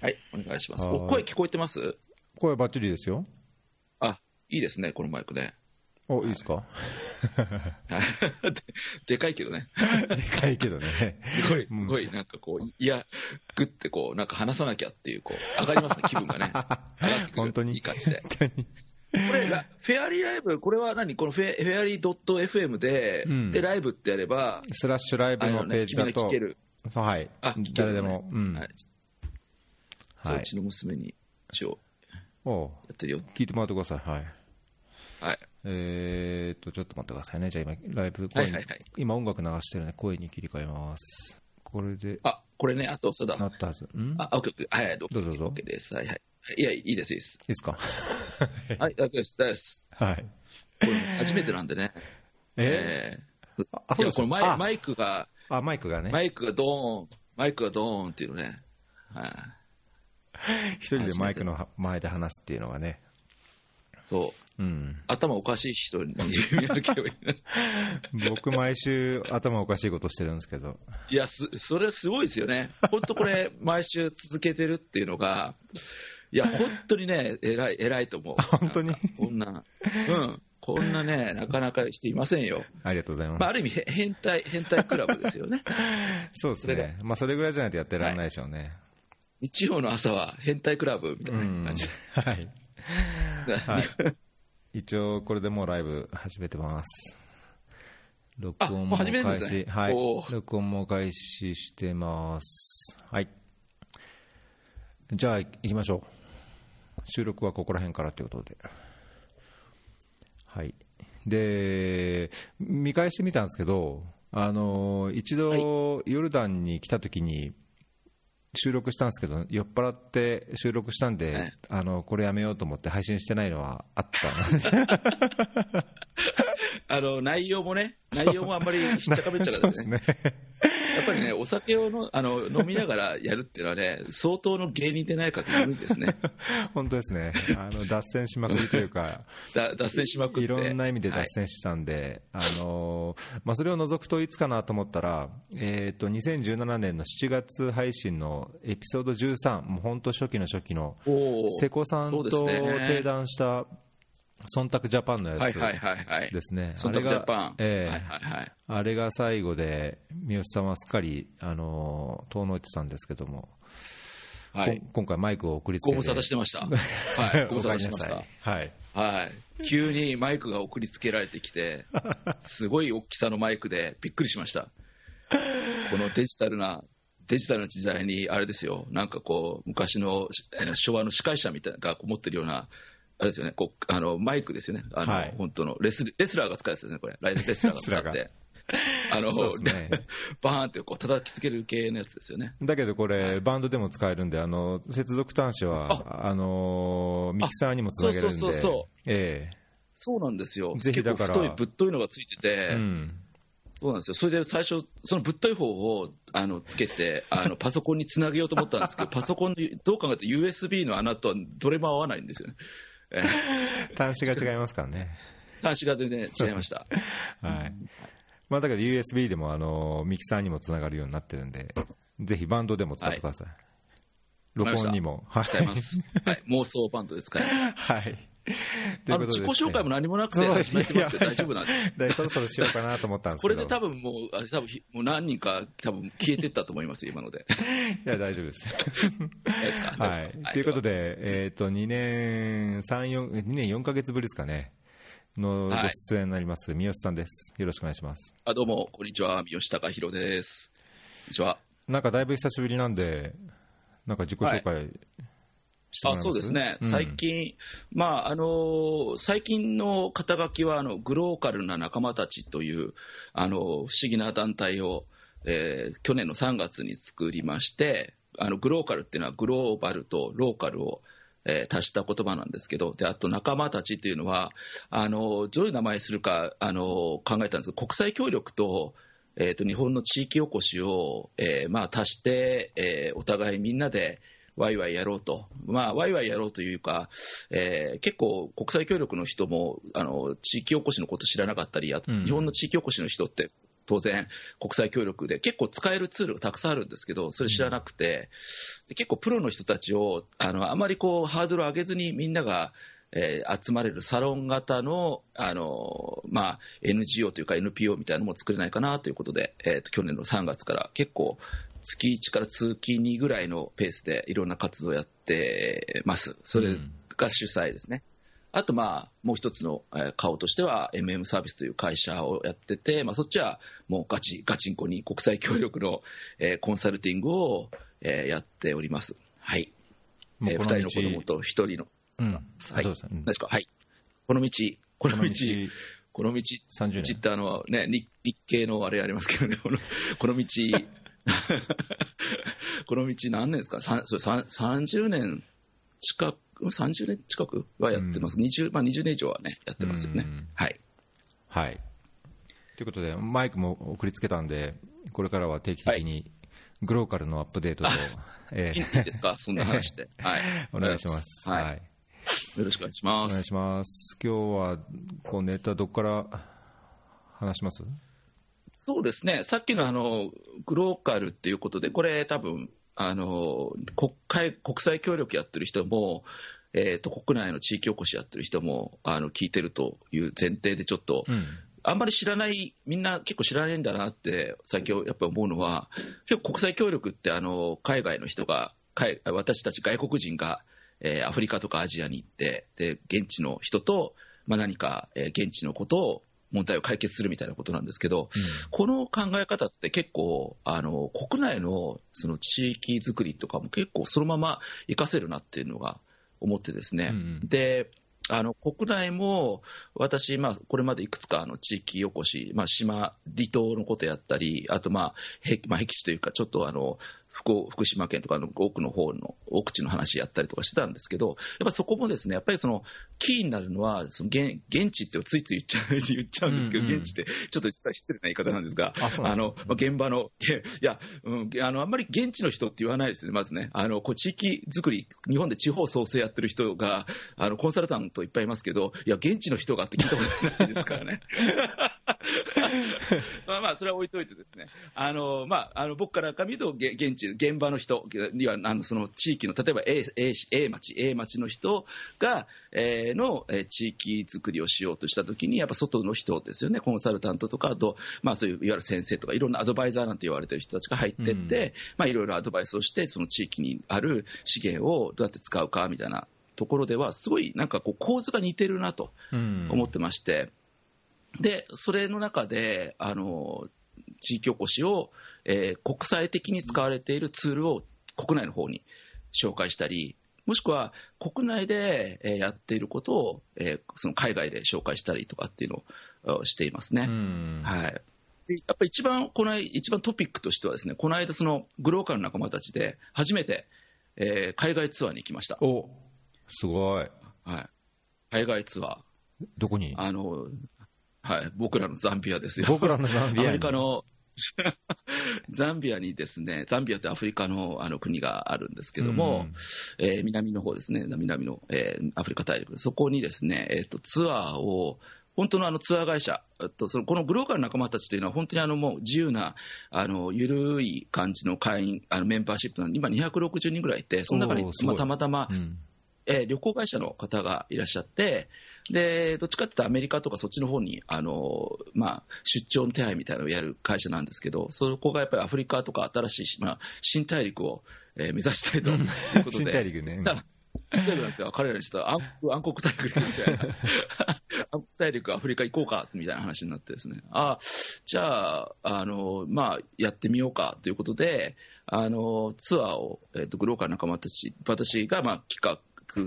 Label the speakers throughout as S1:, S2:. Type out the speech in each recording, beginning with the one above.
S1: はい、お願いします。
S2: はい
S1: お声聞こえてます？
S2: 声バッチリですよ。
S1: あ、いいですね、このマイクね。
S2: お、いいですか？
S1: はい ででかいけどね。
S2: でかいけどね。
S1: すごい、
S2: うん
S1: すごい、なんかこう、いや、ぐってこう、なんか話さなきゃっていう、こう、上がりますね、気分がね。上がって。
S2: 本当に
S1: いい感じで。
S2: 本当に
S1: これ、ラフェアリーライブ、これは何？このフェフェアリー .fm で、
S2: うん
S1: で、ライブってやれば、
S2: スラッシュライブのページだと
S1: け、る。
S2: そうはい
S1: あ、聞けるのね
S2: 誰でも、うん。
S1: は。
S2: はい
S1: そう、うちの娘に一応やってるよ。
S2: 聞いてもらってください。はい。
S1: はい。
S2: えーっと、ちょっと待ってくださいね。じゃあ今、ライブ、
S1: はいはいはい
S2: 今音楽流してるんで、声に切り替えます。これで、
S1: あ、これね、あと、そうだ。
S2: なったはず。ん？
S1: あ、オッケー。はいはい、どう
S2: ぞどうぞ
S1: OK です。はいはい。いや、いいです、いいです。
S2: いいですか？
S1: はい、大丈夫です、大丈夫です。
S2: はい。
S1: これね初めてなんでね。
S2: え？
S1: え
S2: ああ
S1: ー、いや、このマイ
S2: あ
S1: マイクが、
S2: あ、マイクがね。
S1: マイクがドーン、マイクがドーンっていうのね。はい。
S2: 一人でマイクの前で話すっていうのがね。
S1: そう。
S2: うん。
S1: 頭おかしい人に見分ければいいな。
S2: 僕、毎週頭おかしいことしてるんですけど。
S1: いや、す、それすごいですよね。本当これ、毎週続けてるっていうのが、いや、本当にね、偉い、偉いと思う。
S2: 本当に？
S1: こんな、うん。こんなね、なかなか人いませんよ。
S2: ありがとうございます。
S1: まあ、ある意味、へ変態、変態クラブですよね。
S2: そうですね。まあ、それぐらいじゃないとやってられないでしょうね。
S1: 日曜の朝は変態クラブみたいな
S2: うん。
S1: 感じで。
S2: はい。はい。一応、これでもうライブ始めてます。録音
S1: も
S2: 開始、
S1: ね
S2: はい録音も開始してます。はい。じゃあ、行きましょう。収録はここら辺からということで。はい。で、見返してみたんですけど、あの、一度、ヨルダンに来た時に、収録したんですけど、酔っ払って収録したんで、
S1: はい
S2: あのこれやめようと思って配信してないのはあった
S1: あの、内容もね、内容もあんまりひっちゃかめっちゃかですね。やっぱりね、お酒をのあの飲みながらやるっていうのはね、相当の芸人でないかと無理ですね。
S2: 本当ですね。あの脱線しまくりというか、
S1: だ脱線しまく。
S2: いろんな意味で
S1: はい
S2: 脱線したんで、あのまあ、それを除くといつかなと思ったら、えー、と2017年の7月配信のエピソード13、もう本当初期の初期の、瀬古さんと
S1: そうですね
S2: 定談した忖度ジャパンのやつ
S1: はいはいはいはい。
S2: ですね。
S1: 忖度ジャパン。
S2: ええ
S1: はいはいはい。
S2: あれが最後で、三好さんはすっかり、あの遠のいてたんですけども、
S1: はい
S2: こ。今回マイクを送りつけて。
S1: ご無沙汰してました。はい。ご無沙汰してました
S2: はい。
S1: はい。急にマイクが送りつけられてきて、すごい大きさのマイクでびっくりしました。このデジタルな、デジタルな時代に、あれですよ、なんかこう、昔のえー昭和の司会者みたいなのが持ってるような、あれですよね、こうあのマイクですよね、あの、
S2: はい。
S1: 本当の。レスレスラーが使うやつですね、これ、レスラーが使って。あの、
S2: ね。
S1: バーンってこう叩きつける系のやつですよね。
S2: だけどこれ、バンドでも使えるんで、あの接続端子はあのミキサーにもつなげるんで、
S1: そうそうそうそう。
S2: え
S1: そうなんですよ。
S2: ぜひだから。
S1: 太い、ぶっといのがついてて、
S2: えうん、
S1: そうなんですよ。それで最初、そのぶっとい方をあのつけて、あのパソコンにつなげようと思ったんですけど、パソコンのどう考えても USB の穴とはどれも合わないんですよね。え ー
S2: 端子が違いますからね。
S1: 端子が全然違いました。
S2: はいまあ、だけど USB でもあのミキサーにもつながるようになってるんで、ぜひバンドでも使ってください。録音にも。はい。
S1: はい。妄想バンドで使います。
S2: はい。
S1: あの自己紹介も何もなくて始めてますけど大丈夫なんで。
S2: でそろそろしようかなと思ったんですけど。
S1: これで多分もう、あ多分ひもう何人か多分消えてったと思います、今ので。
S2: いや、大丈夫です。はい。ということで、えっ、と、2年、3、4、2年4ヶ月ぶりですかね。のご
S1: はい
S2: 出演になります、三好さんです。よろしくお願いします。
S1: あどうも、こんにちは。三好隆弘です。こんにちは。
S2: なんかだいぶ久しぶりなんで、なんか自己紹介してもらえます、
S1: あそうですね、
S2: うん。
S1: 最近、まああのー最近の肩書きはあのグローカルな仲間たちというあの不思議な団体を、えー去年の3月に作りまして、あのグローカルっていうのはグローバルとローカルを、えー足した言葉なんですけど、であと仲間たちっていうのは、あのどういう名前にするかあの考えたんですけど、国際協力と、えー、と日本の地域おこしを、えーまあ、足して、えーお互いみんなでワイワイやろうと、まあ、ワイワイやろうというか、えー結構、国際協力の人もあの地域おこしのこと知らなかったり、あと
S2: うん。
S1: 日本の地域おこしの人って、当然、国際協力で結構使えるツールがたくさんあるんですけど、それ知らなくて、で結構プロの人たちをあのあまりこうハードルを上げずにみんながえー、集まれるサロン型の、あのまあ、NGO というか NPO みたいなのも作れないかなということで、えーと、去年の3月から結構月1から月2ぐらいのペースでいろんな活動をやってます。それが主催ですね。うん、あと、まあ、もう一つの顔としては、MM サービスという会社をやってて、まあ、そっちはもうガチ、ガチンコに国際協力の、えー、コンサルティングを、えー、やっております。はい。えー、2人の子供と1人のうん、はい、そうですね。ですか、はい。この道、この道、この道、30年。ってあの、ね、日日系のあれありますけどね、このこの道、この道何年ですか、そ30年近く、30年近く？はやってます、うん、20, まあ、20年以上はね、やってますよね。はい。
S2: はい。ということで、マイクも送りつけたんで、これからは定期的に、グローカルのアップデートと、
S1: えー、いいですか、そんな話で。はい。
S2: お願いします。はい、はい
S1: よろしくお願いします。
S2: お願いします。今日はこうネタどこから話します？
S1: そうですね、さっきのあのグローカルっていうことで、これ、多分あの国会国際協力やってる人も、えーと、国内の地域おこしやってる人もあの聞いてるという前提で、ちょっと、うん、あんまり知らない、みんな結構知らないんだなって、最近やっぱり思うのは、結構国際協力ってあの海外の人が、私たち外国人がえー、アフリカとかアジアに行って、で現地の人と、まあ、何か、えー、現地のことを問題を解決するみたいなことなんですけど、うん、この考え方って結構、あの国内のその地域づくりとかも結構そのまま活かせるなっていうのが思ってですね、うん、であの国内も私、まあ、これまでいくつかの地域おこし、まあ、島、離島のことやったり、あと、まあ、僻まあ、地というか、ちょっとあの福島県とかの奥の方の奥地の話やったりとかしてたんですけど、やっぱそこもですね、やっぱりそのキーになるのは、その現現地ってついつい言っちゃう 言っちゃうんですけど、うんうん、現地ってちょっと実は失礼な言い方なんですが、あのまあ、現場の、いや、うん、あのあんまり現地の人って言わないですね、まずね、あのこう地域づくり、日本で地方創生やってる人が、あのコンサルタントいっぱいいますけど、いや、現地の人がって聞いたことないですからね。まあまあ、それは置いといてですね、あのまあ、あの僕から見ると、現地、現場の人には、あのその地域の、例えば A, A, A 町、A 町の人が、えー、の、えー、地域づくりをしようとしたときに、やっぱ外の人ですよね、コンサルタントとか、あと、まあ、そういういわゆる先生とか、いろんなアドバイザーなんて言われてる人たちが入ってって、うん、まあ、いろいろアドバイスをして、その地域にある資源をどうやって使うかみたいなところでは、すごいなんかこう構図が似てるなと思ってまして。で、それの中で、あの、地域おこしを、えー、国際的に使われているツールを国内の方に紹介したり、もしくは国内でやっていることを、えー、その海外で紹介したりとかっていうのをしていますね。はい。でやっぱり一番、この一番トピックとしてはですね、この間そのグローカルの仲間たちで初めて、えー、海外ツアーに行きました。
S2: おすごい。
S1: はい。海外ツアー。
S2: どこに？
S1: あの、はい、僕らのザンビアですよ。
S2: 僕らのザンビア。ア
S1: メリカの ザンビアにですね、ザンビアってアフリカのあの国があるんですけども、うん、えー、南の方ですね、南の、えー、アフリカ大陸、そこにですね、えーと、ツアーを、本当のあのツアー会社、とそのこのグローカルな仲間たちというのは、本当にあのもう自由な、あの緩い感じの会員、あのメンバーシップなんで、今260人ぐらいいて、その中に、まあ、たまたま、うん、えー、旅行会社の方がいらっしゃって、で、どっちかっていうとアメリカとかそっちの方に、あの、まあ、出張の手配みたいなのをやる会社なんですけど、そこがやっぱりアフリカとか新しい、まあ、新大陸を、えー、目指したいということで。新
S2: 大陸ね。
S1: 新大陸なんですよ。彼らにしたら暗暗黒大陸みたいな。暗黒大陸アフリカ行こうか、みたいな話になってですね。あじゃあ、あの、まあ、やってみようかということで、あの、ツアーを、えっ、ー、と、グローカル仲間たち、私が、まあ、企画、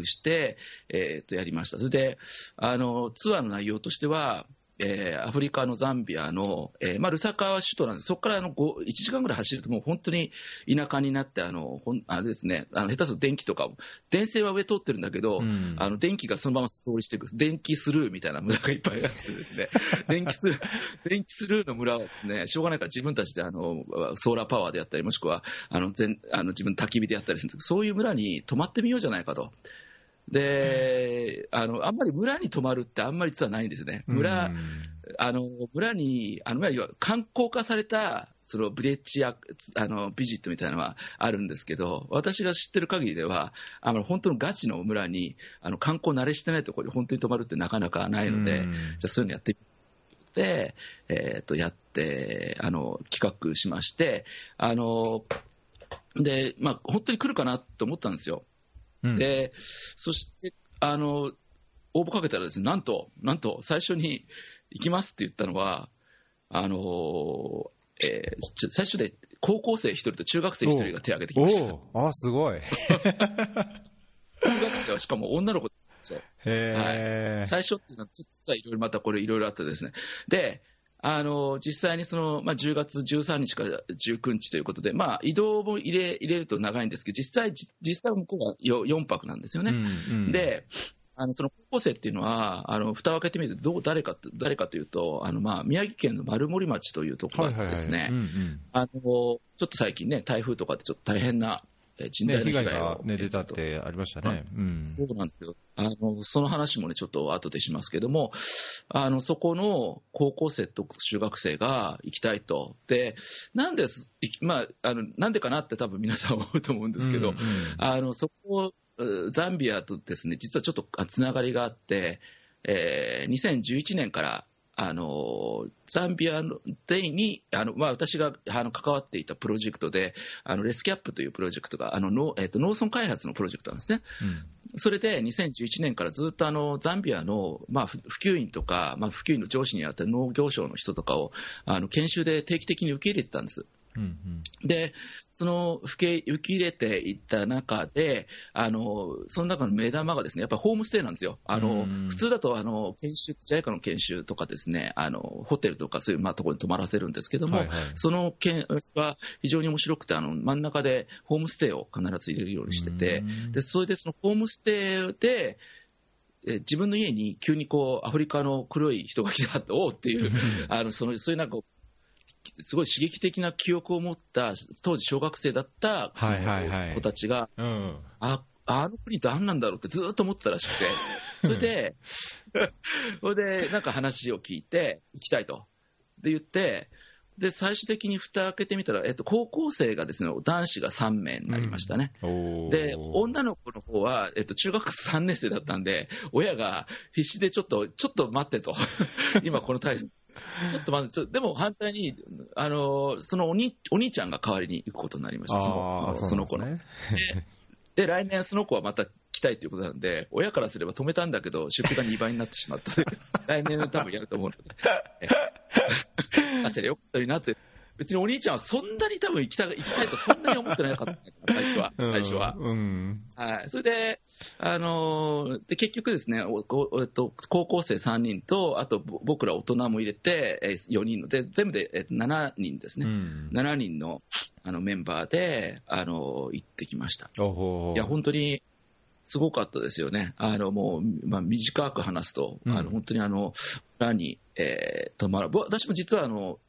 S1: して、えー、とやりました。それで、あの、ツアーの内容としては、えー、アフリカのザンビアの、えーまあ、ルサカは首都なんです、そこからあの1時間ぐらい走ると、もう本当に田舎になって、あのほんあれですね、あの下手すると電気とか、電線は上通ってるんだけど、うん、あの電気がそのまま通りしていく、電気スルーみたいな村がいっぱいあってですね、電気スルー電気スルーの村はですね、しょうがないから自分たちであのソーラーパワーでやったり、もしくはあの全あの自分焚き火でやったりするんですけど、そういう村に泊まってみようじゃないかと。で、あの、あんまり村に泊まるってあんまり実はないんですね。村、あの村に、あの観光化されたそのブレッジやあのビジットみたいなのはあるんですけど、私が知ってる限りでは、あの本当のガチの村にあの観光慣れしてないところに本当に泊まるってなかなかないので、
S2: うん
S1: じゃあそういうのやってみて、えー、とやってあの企画しまして、あのでまあ、本当に来るかなと思ったんですよ。
S2: うん
S1: で、そして、あの、応募かけたらですね、なんと、なんと、最初に行きますって言ったのは、あの、えー最初で高校生1人と中学生1人が手を挙げてきました。
S2: あすごい。
S1: 中学生はしかも女の子ですよ。
S2: へえ。
S1: 最初っていうのは、実はいろいろまたこれいろいろあってですね。で、あの、実際にその、まあ、10月13日から19日ということで、まあ、移動も入れ、入れると長いんですけど、実際、じ実際向こうは 4, 泊なんですよね。
S2: うんうん、
S1: で、あのその高校生っていうのは、あの蓋を開けてみるとどう誰かと、誰かというと、あのまあ宮城県の丸森町というところがあってですね、ちょっと最近ね、台風とかってちょっと大変なえー甚大な被害
S2: が、ね、出たってありましたね。うん。
S1: そうなんですけど、あのその話もね、ちょっと後でしますけども、あのそこの高校生と中学生が行きたいと、でなんでまあ、あのなんでかなって、多分皆さん 思うと思うんですけど、
S2: うんうん。
S1: あのそこ、うザンビアとですね実はちょっとあつながりがあって、えー2011年から、あのザンビアのデイに、あのまあ、私があの関わっていたプロジェクトで、あのレスキャップというプロジェクトが、あの農えーと農村開発のプロジェクトなんですね。
S2: うん
S1: それで2011年からずっとあのザンビアの、まあ、ふ普及員とか、まあ、普及員の上司にあたる農業省の人とかをあの研修で定期的に受け入れてたんです。
S2: うん
S1: で、その受け受け入れていった中で、あのその中の目玉がですね、やっぱりホームステイなんですよ。あの
S2: うん
S1: 普通だとあの研修、JICA の研修とかですね、あのホテルとかそういうまあところに泊まらせるんですけども、
S2: はいはい。
S1: その件は非常に面白くて、あの真ん中でホームステイを必ず入れるようにしてて、
S2: うん。
S1: でそれでそのホームステイで、え自分の家に急にこうアフリカの黒い人が来たおうっていう、あのそのそういうなんか、すごい刺激的な記憶を持った、当時小学生だったそ
S2: はいはいはい
S1: の子たちが、
S2: うん
S1: ああの国って何なんだろうってずっと思ってたらしくて、それで、それでなんか話を聞いて、行きたいと。で言って、で最終的に蓋開けてみたら、えっと、高校生がですね男子が3名になりましたね。
S2: おー
S1: で、女の子の方は、えっと、中学3年生だったんで、親が必死でちょっと、ちょっと待ってと。今このタイプ。ちょっと待ってちょ、でも反対に、あの、そのお兄お兄ちゃんが代わりに行くことになりました、そのその子の。
S2: ね
S1: で、来年その子はまた来たいということなんで、親からすれば止めたんだけど、出費が2倍になってしまった 来年多分やると思うので、えあ、それよかったりなって、別にお兄ちゃんはそんなに多分行きたい行きたいとそんなに思ってなかった、最初は。最初は。
S2: うん
S1: はい、それで、あのーで結局ですね、おおえっと、高校生3人と、あとぼ僕ら大人も入れて、えー4人ので、全部で、えっと、7人ですね、
S2: うん
S1: 7人のあのメンバーで、あのー行ってきました。いや、本当にすごかったですよね。あの、もう、まあ、短く話すと、
S2: うん
S1: あの、本当にあの、村に、えー泊まる。ぼ私も実はあの、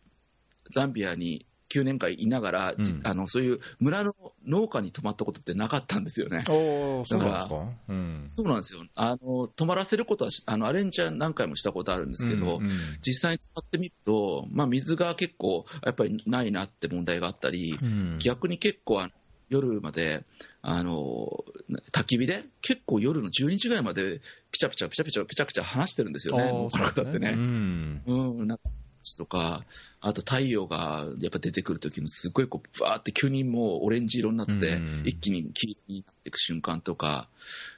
S1: ザンビアに9年間いながら、じ
S2: うん。
S1: あの、そういう村の農家に泊まったことってなかったんですよね。
S2: そうなんですか？うん。
S1: そうなんですよ。あの、泊まらせることはし、あの、アレンジは何回もしたことあるんですけど、
S2: うんうん
S1: 実際に使ってみると、まあ、水が結構、やっぱりないなって問題があったり、
S2: うん。
S1: 逆に結構あの夜まであの焚き火で結構夜の12時ぐらいまでピチャピチャピチャピチャピチャピチャ話してるんですよね、この方ってね。
S2: うん。
S1: うん、なんかとか、あと太陽がやっぱ出てくるときのすごいこう、バーって急にもうオレンジ色になって、
S2: うん
S1: 一気に黄色になっていく瞬間とか、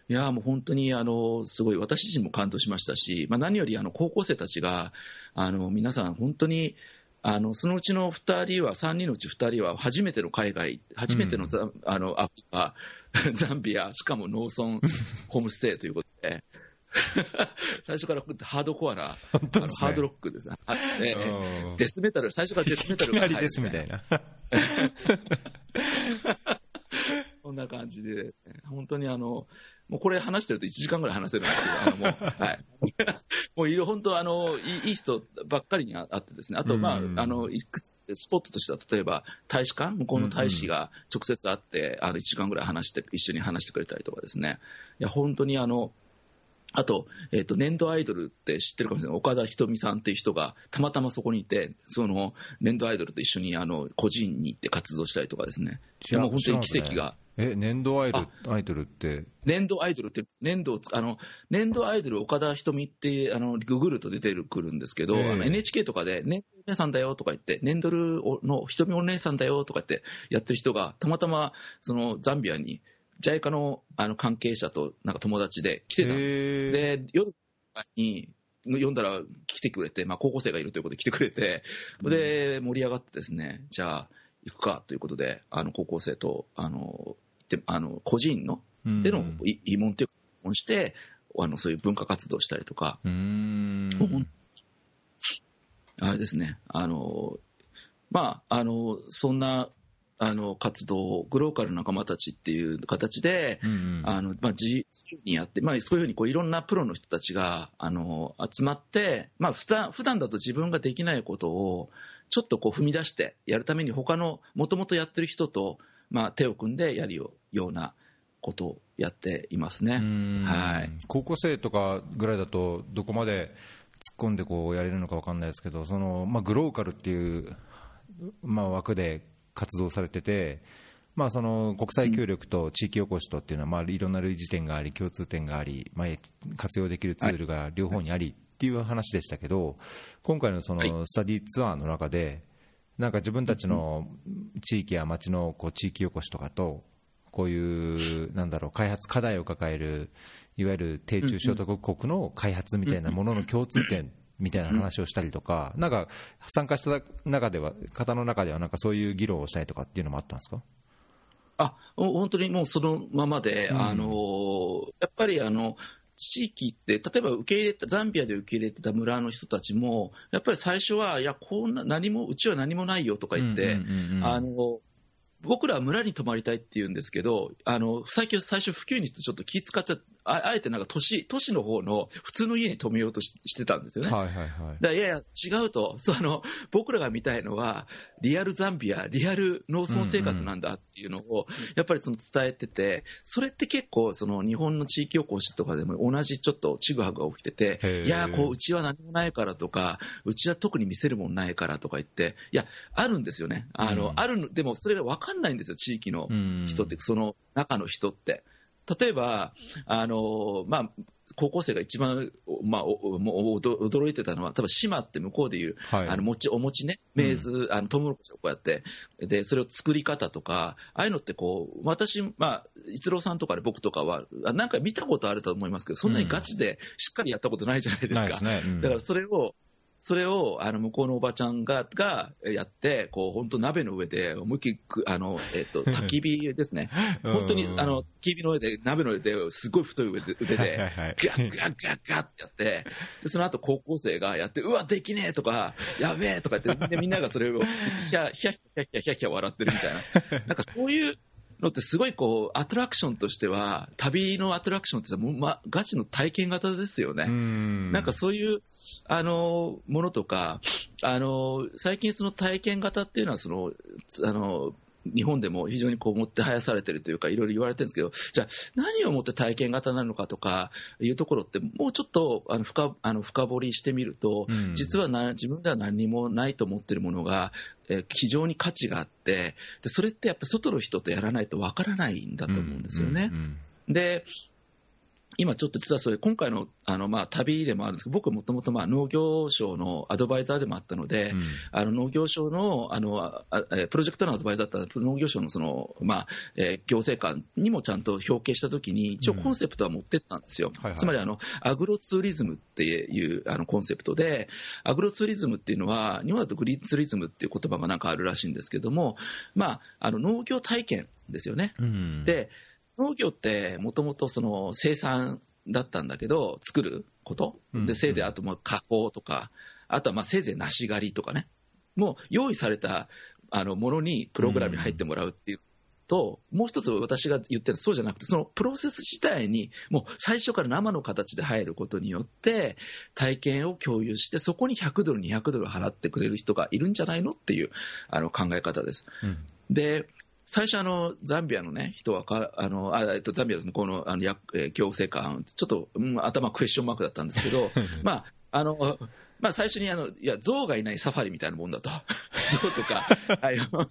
S1: いやーもう本当にあのすごい、私自身も感動しましたし、まあ、何よりあの高校生たちが、あの皆さん、本当にあのそのうちの2人は、3人のうち2人は初めての海外、初めてのザ,、あのアフリカ、ザンビア、しかも農村 ホームステイということで。最初からハードコアな、
S2: ね。
S1: ハードロックですね。デスメタル、最初からデスメタルが入る
S2: みたいな。
S1: そんな感じで、本当にあの、もうこれ話してると1時間ぐらい話せるんですけど、もう、はい。もういろ、本当あのいい、いい人ばっかりにあってですね、あと、まあ、
S2: うん。
S1: あの、いくつ、スポットとしては、例えば、大使館、向こうの大使が直接会って、あの、1時間ぐらい話して、一緒に話してくれたりとかですね、いや、本当にあの、あと、えっ、と、粘土アイドルって知ってるかもしれない。岡田瞳さんっていう人が、たまたまそこにいて、その、粘土アイドルと一緒に、あの、個人に行って活動したりとかですね。いやもう本当に奇跡が。
S2: え、粘土アイドルアイドルって？
S1: 粘土アイドルって、粘土をつあの、粘土アイドル岡田瞳って、あの、ググると出てくるんですけど、
S2: ええ
S1: あの NHK とかで、粘土お姉さんだよとか言って、粘土の瞳お姉さんだよとかってやってる人が、たまたま、その、ザンビアに、ジャイカのあの関係者となんか友達で来てたんですで、夜に読んだら来てくれて、まあ、高校生がいるということで来てくれて、で、盛り上がってですね、じゃあ、行くかということで、あの、高校生と、あの、行ってあの個人の、
S2: うん。
S1: でのい慰問っていうか、して、あの、そういう文化活動したりとか、あれですね、あの、まあ、あの、そんな、あの、活動を、グローカルな仲間たちっていう形で、
S2: うんうん。
S1: あのまあ、自由にやって、まあ、そういうふうにこういろんなプロの人たちがあの集まって、まあ、普段普段だと自分ができないことをちょっとこう踏み出してやるために、他のもともとやってる人と、まあ、手を組んでやるようなことをやっていますね。
S2: うん。
S1: はい。
S2: 高校生とかぐらいだと、どこまで突っ込んでこうやれるのか分かんないですけど、そのまあ、グローカルっていう、まあ、枠で活動されてて、まあ、その国際協力と地域おこしとっていうのは、まあ、いろんな類似点があり、共通点があり、まあ、活用できるツールが両方にありっていう話でしたけど、今回のそ
S1: はい。
S2: のスタディツアーの中で、なんか自分たちの地域や町のこう地域おこしとかと、こういう、なんだろう、開発課題を抱える、いわゆる低中所得国の開発みたいなものの共通点みたいな話をしたりとか、なんか参加した中では、方の中では、なんかそういう議論をしたりとかっていうのもあったんですか？
S1: あほ本当にもうそのままで、
S2: うん。
S1: あのやっぱりあの地域って、例えば受け入れた、ザンビアで受け入れてた村の人たちも、やっぱり最初は、いや、こんな、何も、うちは何もないよとか言って、
S2: うんうんうんうん
S1: あの僕らは村に泊まりたいって言うんですけど、あの最近、最初、普及にちょっと気使っちゃって、ああえてなんか都市都市の方の普通の家に泊めようとししてたんですよね。
S2: はいはいはい。
S1: だからいやいや、違うと、そうあの僕らが見たいのは、リアルザンビア、リアル農村生活なんだっていうのを、やっぱりその伝えてて、それって結構、その日本の地域おこしとかでも同じちょっとちぐはぐが起きてて、いや、こううちは何もないからとか、うちは特に見せるもんないからとか言って、いや、あるんですよね、あの、
S2: うん
S1: あるのでもそれが分かんないんですよ、地域の
S2: うん
S1: 人って、その中の人って。例えば、あのまあ、高校生が一番、まあ、おもう驚驚いてたのは、多分島って向こうでいう、
S2: はい。
S1: あの餅お餅ね、メーズ、あのトウモロコシをこうやって、でそれを作り方とか、ああいうのってこう、私、まあ、逸郎さんとかで僕とかは、あなんか見たことあると思いますけど、そんなにガチでしっかりやったことないじゃないですか。
S2: ないですね。うん。
S1: だからそれを、それをあの向こうのおばちゃんががやって、こう本当、鍋の上で思いっきりくあの、えっと 焚き火ですね、本当に
S2: うん
S1: あの焚き火の上で、鍋の上ですごい太い腕で、腕で
S2: はいはい。はい
S1: ガッガッガッガッってやって、でその後高校生がやって、うわ、できねえとか、やべえとか言って、でみんながそれをヒャヒャヒャヒャヒャヒャ笑ってるみたいな、なんかそういうのってすごいこう、アトラクションとしては、旅のアトラクションってもう、ま、ガチの体験型ですよね。
S2: うん
S1: なんかそういうあのものとか、あの最近、その体験型っていうのはそのつあの日本でも非常にこう持ってはやされてるというか、いろいろ言われてるんですけど、じゃあ、何をもって体験型なのかとかいうところって、もうちょっとあの深あの深掘りしてみると、
S2: うん
S1: 実はな自分では何にもないと思ってるものが、えー非常に価値があってで、それってやっぱ外の人とやらないとわからないんだと思うんですよね。
S2: うんうん
S1: で今ちょっと実はそれ、今回のあの、まあ、旅でもあるんですけど、僕もともとまあ農業省のアドバイザーでもあったので、
S2: うん
S1: あの農業省のあのプロジェクトのアドバイザーだったら、農業省のその、まあえー行政官にもちゃんと表敬したときに、一応コンセプトは持ってったんですよ。
S2: はいはい
S1: つまりあの、アグロツーリズムっていうあのコンセプトで、アグロツーリズムっていうのは、日本だとグリーンツーリズムっていう言葉がなんかあるらしいんですけども、まあ、あの農業体験ですよね。
S2: うん
S1: で、農業ってもともとその生産だったんだけど、作ること、
S2: うん
S1: でせいぜいあと加工とか、あとはまあせいぜい梨狩りとかね、もう用意されたあのものにプログラムに入ってもらうっていう。ともう一つ私が言ってるそうじゃなくて、そのプロセス自体に、もう最初から生の形で入ることによって、体験を共有して、そこに100ドル、200ドル払ってくれる人がいるんじゃないのっていうあの考え方です。
S2: うん
S1: で、最初あの、ザンビアの、ね、人はかあのあ、えっと、ザンビアの向こうのあのや、えー、行政官、ちょっと、うん、頭クエスチョンマークだったんですけど、まあ、あのまあ、最初にあの、いや、象がいないサファリみたいなもんだと、象とか、あの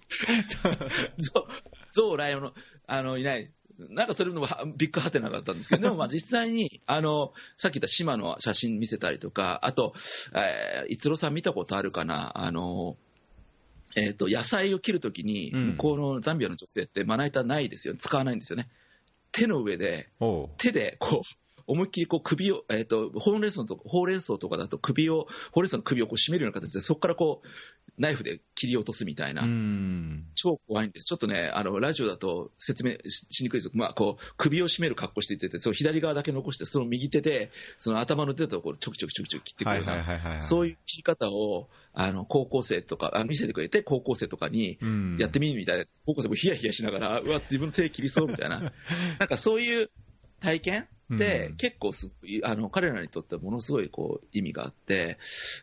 S1: 象、象、ライオンのあのいない、なんかそれもビッグハテナだったんですけど、で もまあ実際に、あの、さっき言った島の写真見せたりとか、あと、えー、逸郎さん見たことあるかな、あの、えっ、ー、と、野菜を切るときに、向こうのザンビアの女性ってまな板ないですよ、使わないんですよね。手の上で、手でこう、思いっきりこう首を、えっ、ー、と、ほうれん草とほうれん草とかだと首を、ほうれん草の首をこう締めるような形で、そこからこう、ナイフで切り落とすみたいな、超怖いんです、ちょっとね、あのラジオだと説明しにくいです。まあ、こう首を絞める格好していてて、その左側だけ残して、その右手で、その頭の出たところ、ちょくちょくちょくちょく切ってくるような、そういう切り方をあの高校生とかあ、見せてくれて、高校生とかにやってみるみたいな、高校生もヒヤヒヤしながら、うわ、自分の手切りそうみたいな、なんかそういう体験で、結構すあの彼らにとってはものすごいこう意味があって、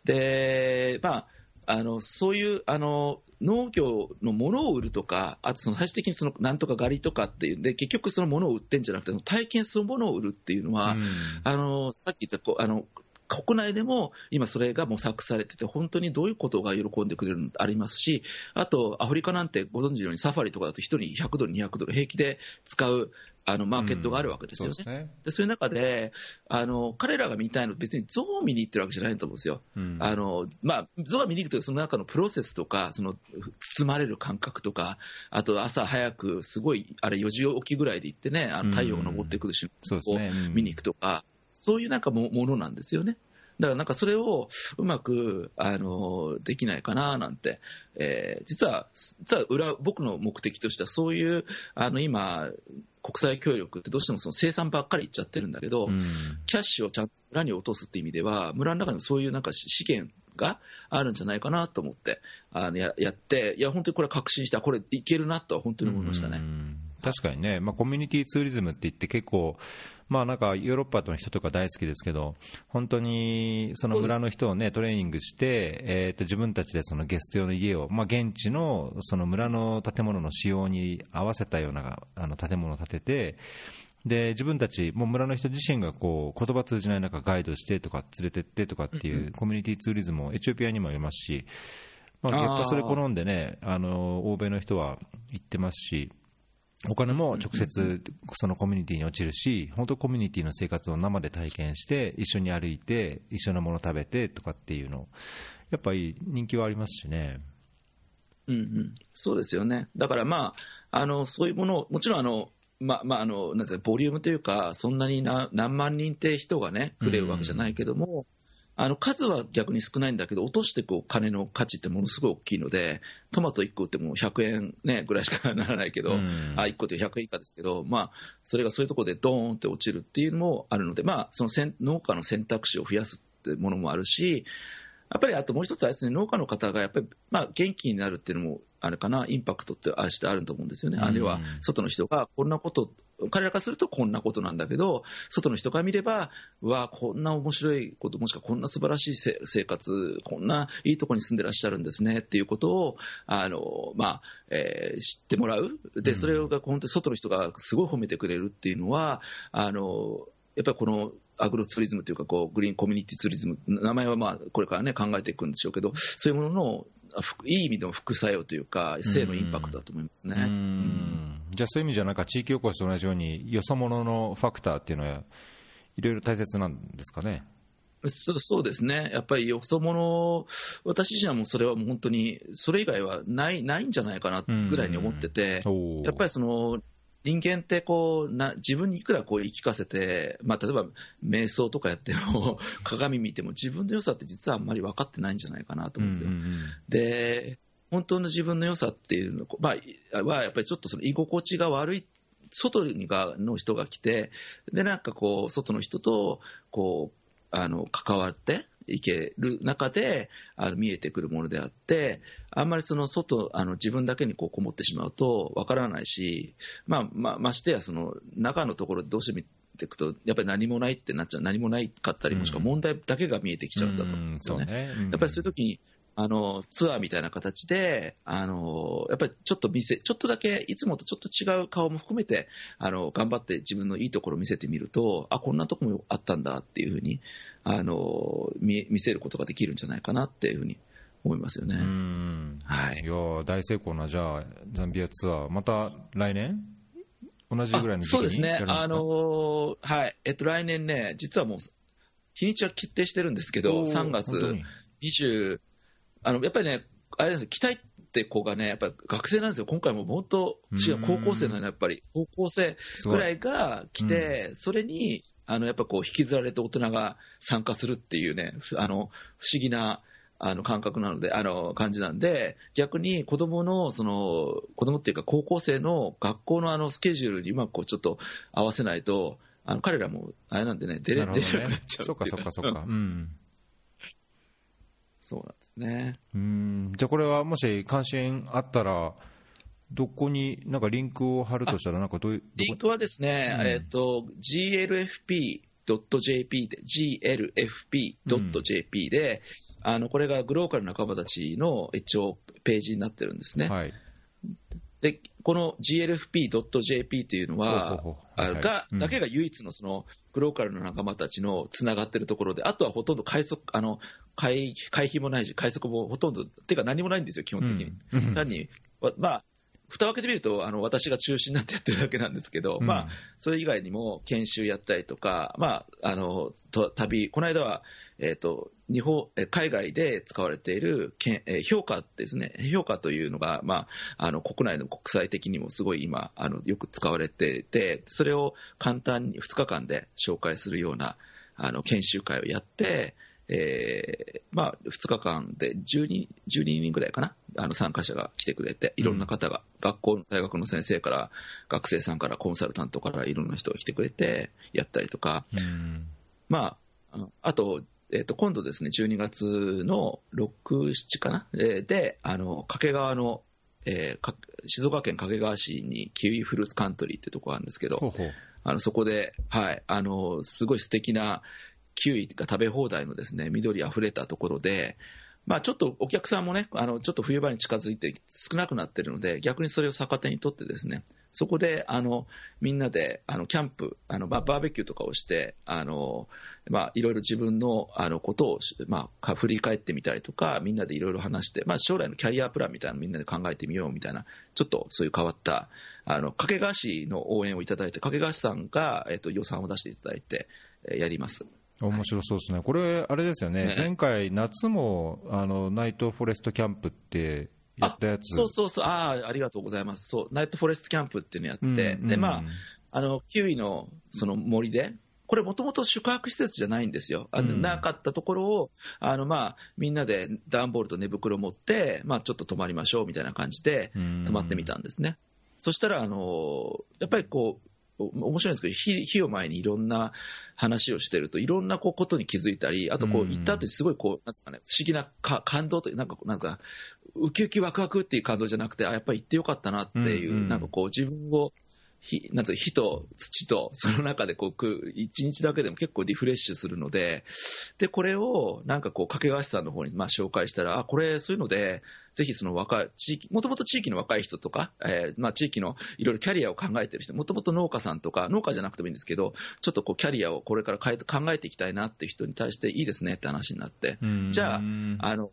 S1: で、まあ、あのそういうあの農業のものを売るとか、あとその最終的にそのなんとか狩りとかっていうんで、結局そのものを売ってんじゃなくて、体験そのものを売るっていうのは、うん、あのさっき言ったこうあの国内でも今それが模索されてて、本当にどういうことが喜んでくれるのありますし、あとアフリカなんてご存知のようにサファリとかだと1人100ドル、200ドル平気で使うあのマーケットがあるわけですよね。うん、そうで、ね、そういう中であの、彼らが見たいの別に象を見に行ってるわけじゃないと思うんですよ。うん、あのまあ、象が見に行くとその中のプロセスとか、その包まれる感覚とか、あと朝早く、すごい、あれ4時起きぐらいで行ってね、あの太陽が昇ってくる瞬間を見に行くとか、そういうなんかもものなんですよね。だからなんかそれをうまくあのできないかななんて、えー、実は実は裏僕の目的としてはそういうあの今国際協力ってどうしてもその生産ばっかりいっちゃってるんだけど、うん、キャッシュをちゃんと村に落とすっていう意味では村の中にもそういうなんか資源があるんじゃないかなと思ってあのややっていや本当にこれ確信してこれいけるなとは本当に思いましたね。
S2: 確かにね、まあ、コミュニティツーリズムって言って結構まあなんかヨーロッパの人とか大好きですけど、本当にその村の人をね、トレーニングして、えー、と自分たちでそのゲスト用の家を、まあ現地のその村の建物の仕様に合わせたようなあの建物を建てて、で自分たち、もう村の人自身がこう言葉通じない中、ガイドしてとか、連れてってとかっていうコミュニティツーリズムもエチオピアにもありますし、まあ、結果それ好んでね、あの欧米の人は行ってますし、お金も直接そのコミュニティに落ちるし、本当コミュニティの生活を生で体験して、一緒に歩いて、一緒のもの食べてとかっていうの、やっぱり人気はありますしね。
S1: うんうん、そうですよね。だからまあ、あのそういうものもちろんあの、ままあ、あのなんボリュームというか、そんなに何万人って人がね、くれるわけじゃないけども、うんあの数は逆に少ないんだけど、落としていくお金の価値ってものすごい大きいので、トマト1個ってもう100円、ね、ぐらいしかならないけど、うん、あ1個って100円以下ですけど、まあ、それがそういうところでドーンって落ちるっていうのもあるので、まあ、その農家の選択肢を増やすってものもあるし、やっぱりあともう一つはですね、農家の方がやっぱり、まあ、元気になるっていうのも、あれかな、インパクトってあしてあると思うんですよね。あるいは、外の人がこんなこと、彼らからするとこんなことなんだけど、外の人から見れば、うわ、こんな面白いこと、もしくはこんな素晴らしい生活、こんないいところに住んでらっしゃるんですねっていうことを、あの、まあ、えー、知ってもらう。で、それが本当に外の人がすごい褒めてくれるっていうのは、あの、やっぱりこのアグロツーリズムというかこう、グリーンコミュニティツーリズム、名前はまあこれからね、考えていくんでしょうけど、そういうもののいい意味での副作用というか、性のインパクトだと思いますね、うん、
S2: じゃあ、そういう意味じゃ、なんか地域おこしと同じように、よそ者のファクターっていうのは、いろいろ大切なんですかね？
S1: そそうですね、やっぱりよそ者、私自身はもうそれはもう本当に、それ以外はないないんじゃないかなぐらいに思ってて、やっぱりその人間ってこうな自分にいくらこう言い聞かせて、まあ、例えば瞑想とかやっても 鏡見ても自分の良さって実はあんまり分かってないんじゃないかなと思うんですよ。うんうんうん、で本当の自分の良さっていうの、まあ、はやっぱりちょっとその居心地が悪い外にがの人が来てでなんかこう外の人とこうあの関わっていける中であの見えてくるものであって、あんまりその外、あの自分だけにこうこもってしまうとわからないし、まあ、まあ、ましてやその中のところでどうして見ていくと、やっぱり何もないってなっちゃう、何もないかったり、もしくは問題だけが見えてきちゃうんだと。思うんですよね。やっぱりそういう時にあのツアーみたいな形で、あのやっぱりちょっと見せ、ちょっとだけいつもとちょっと違う顔も含めて、あの頑張って自分のいいところを見せてみると、あ、こんなとこもあったんだっていうふうにあの見見せることができるんじゃないかなっていうふうに思いますよね。
S2: はい、いや大成功なじゃあザンビアツアー、また来年？同じぐらいの
S1: そうですね、あのはい。えっと、来年ね、実はもう日にちは決定してるんですけど、3月20、あのやっぱりね、あれです期待って子がね、やっぱり学生なんですよ、今回も本当、違う、高校生なのやっぱり、高校生ぐらいが来て、それに、あのやっぱこう引きずられて大人が参加するっていうね、あの不思議なあの感覚なので、あの感じなんで、逆に子供の、その子供っていうか、高校生の学校のあのスケジュールにうまくこうちょっと合わせないと、あの彼らもあれなんでね、出れ,、ね、出れなくなっちゃう
S2: そっかそっかそっか。うん
S1: そうなんですね。
S2: うんじゃあこれはもし関心あったら、どこになんかリンクを貼るとしたら、なんかどういう
S1: リンクはですね、うん、えっ、ー、と、glfp.jp で、glfp.jp で、うん、あの、これがグローカル仲間たちの一応ページになってるんですね。はい。で、この glfp.jp っていうのは、はいが、だけが唯一のその、グローカルの仲間たちのつながってるところで、あとはほとんど快速、あの、会会費もないし、快速もほとんど、ていうか何もないんですよ、基本的に。うん、単に、まあ、蓋を開けてみると、あの私が中心になってやってるだけなんですけど、うん、まあ、それ以外にも研修やったりとか、まあ、あの旅、この間は、えーと、日本海外で使われている評価ですね、評価というのが、まあ、あの国内の国際的にもすごい今、あのよく使われていて、それを簡単に2日間で紹介するようなあの研修会をやって、えーまあ、2日間で12、12人ぐらいかな、あの参加者が来てくれて、いろんな方が、うん、学校の大学の先生から、学生さんから、コンサルタントから、いろんな人が来てくれて、やったりとか、うん、まあ、あと、えー、と今度ですね、12月の6、7かな、えー、で、あの掛川の、えー、静岡県掛川市にキウイフルーツカントリーってとこがあるんですけど、ほうほう。あのそこで、はい、あのすごい素敵なキウイが食べ放題のですね緑あふれたところで、まあ、ちょっとお客さんもね、あのちょっと冬場に近づいて少なくなってるので、逆にそれを逆手にとってですね、そこであのみんなであのキャンプ、あのバーベキューとかをして、あのまあ、いろいろ自分のあのことを、まあ、振り返ってみたりとか、みんなでいろいろ話して、まあ、将来のキャリアプランみたいなのみんなで考えてみようみたいな、ちょっとそういう変わった、あの掛川市の応援をいただいて、掛川市さんが、えっと、予算を出していただいて、えやります。
S2: 面白そうですね、これ、あれですよね、ね。前回、夏もあのナイトフォレストキャンプってやったやつ。
S1: そうそうそう、ああ、ありがとうございます、そう、ナイトフォレストキャンプっていうのやって、うんうん、でまあ、あのキウイのその森で、これ、もともと宿泊施設じゃないんですよ、あのなかったところを、あのまあ、みんなで段ボールと寝袋持って、まあ、ちょっと泊まりましょうみたいな感じで、泊まってみたんですね。そしたら、あのやっぱりこう、面白いんですけど、火火を前にいろんな話をしてると、いろんなこうことに気づいたり、あとこう行った後すごいこう、なんですかね、不思議な感動という、なんか、なんか、ウキウキワクワクっていう感動じゃなくて、あ、やっぱり行ってよかったなっていう、なんかこう自分を火なん火と土とその中でこう一日だけでも結構リフレッシュするので、でこれをなんかこう掛川市さんの方にまに紹介したら、あこれ、そういうので、ぜひその若い地域、もともと地域の若い人とか、えー、まあ地域のいろいろキャリアを考えてる人、もともと農家さんとか、農家じゃなくてもいいんですけど、ちょっとこうキャリアをこれから変え考えていきたいなっていう人に対していいですねって話になって、じゃあ、あの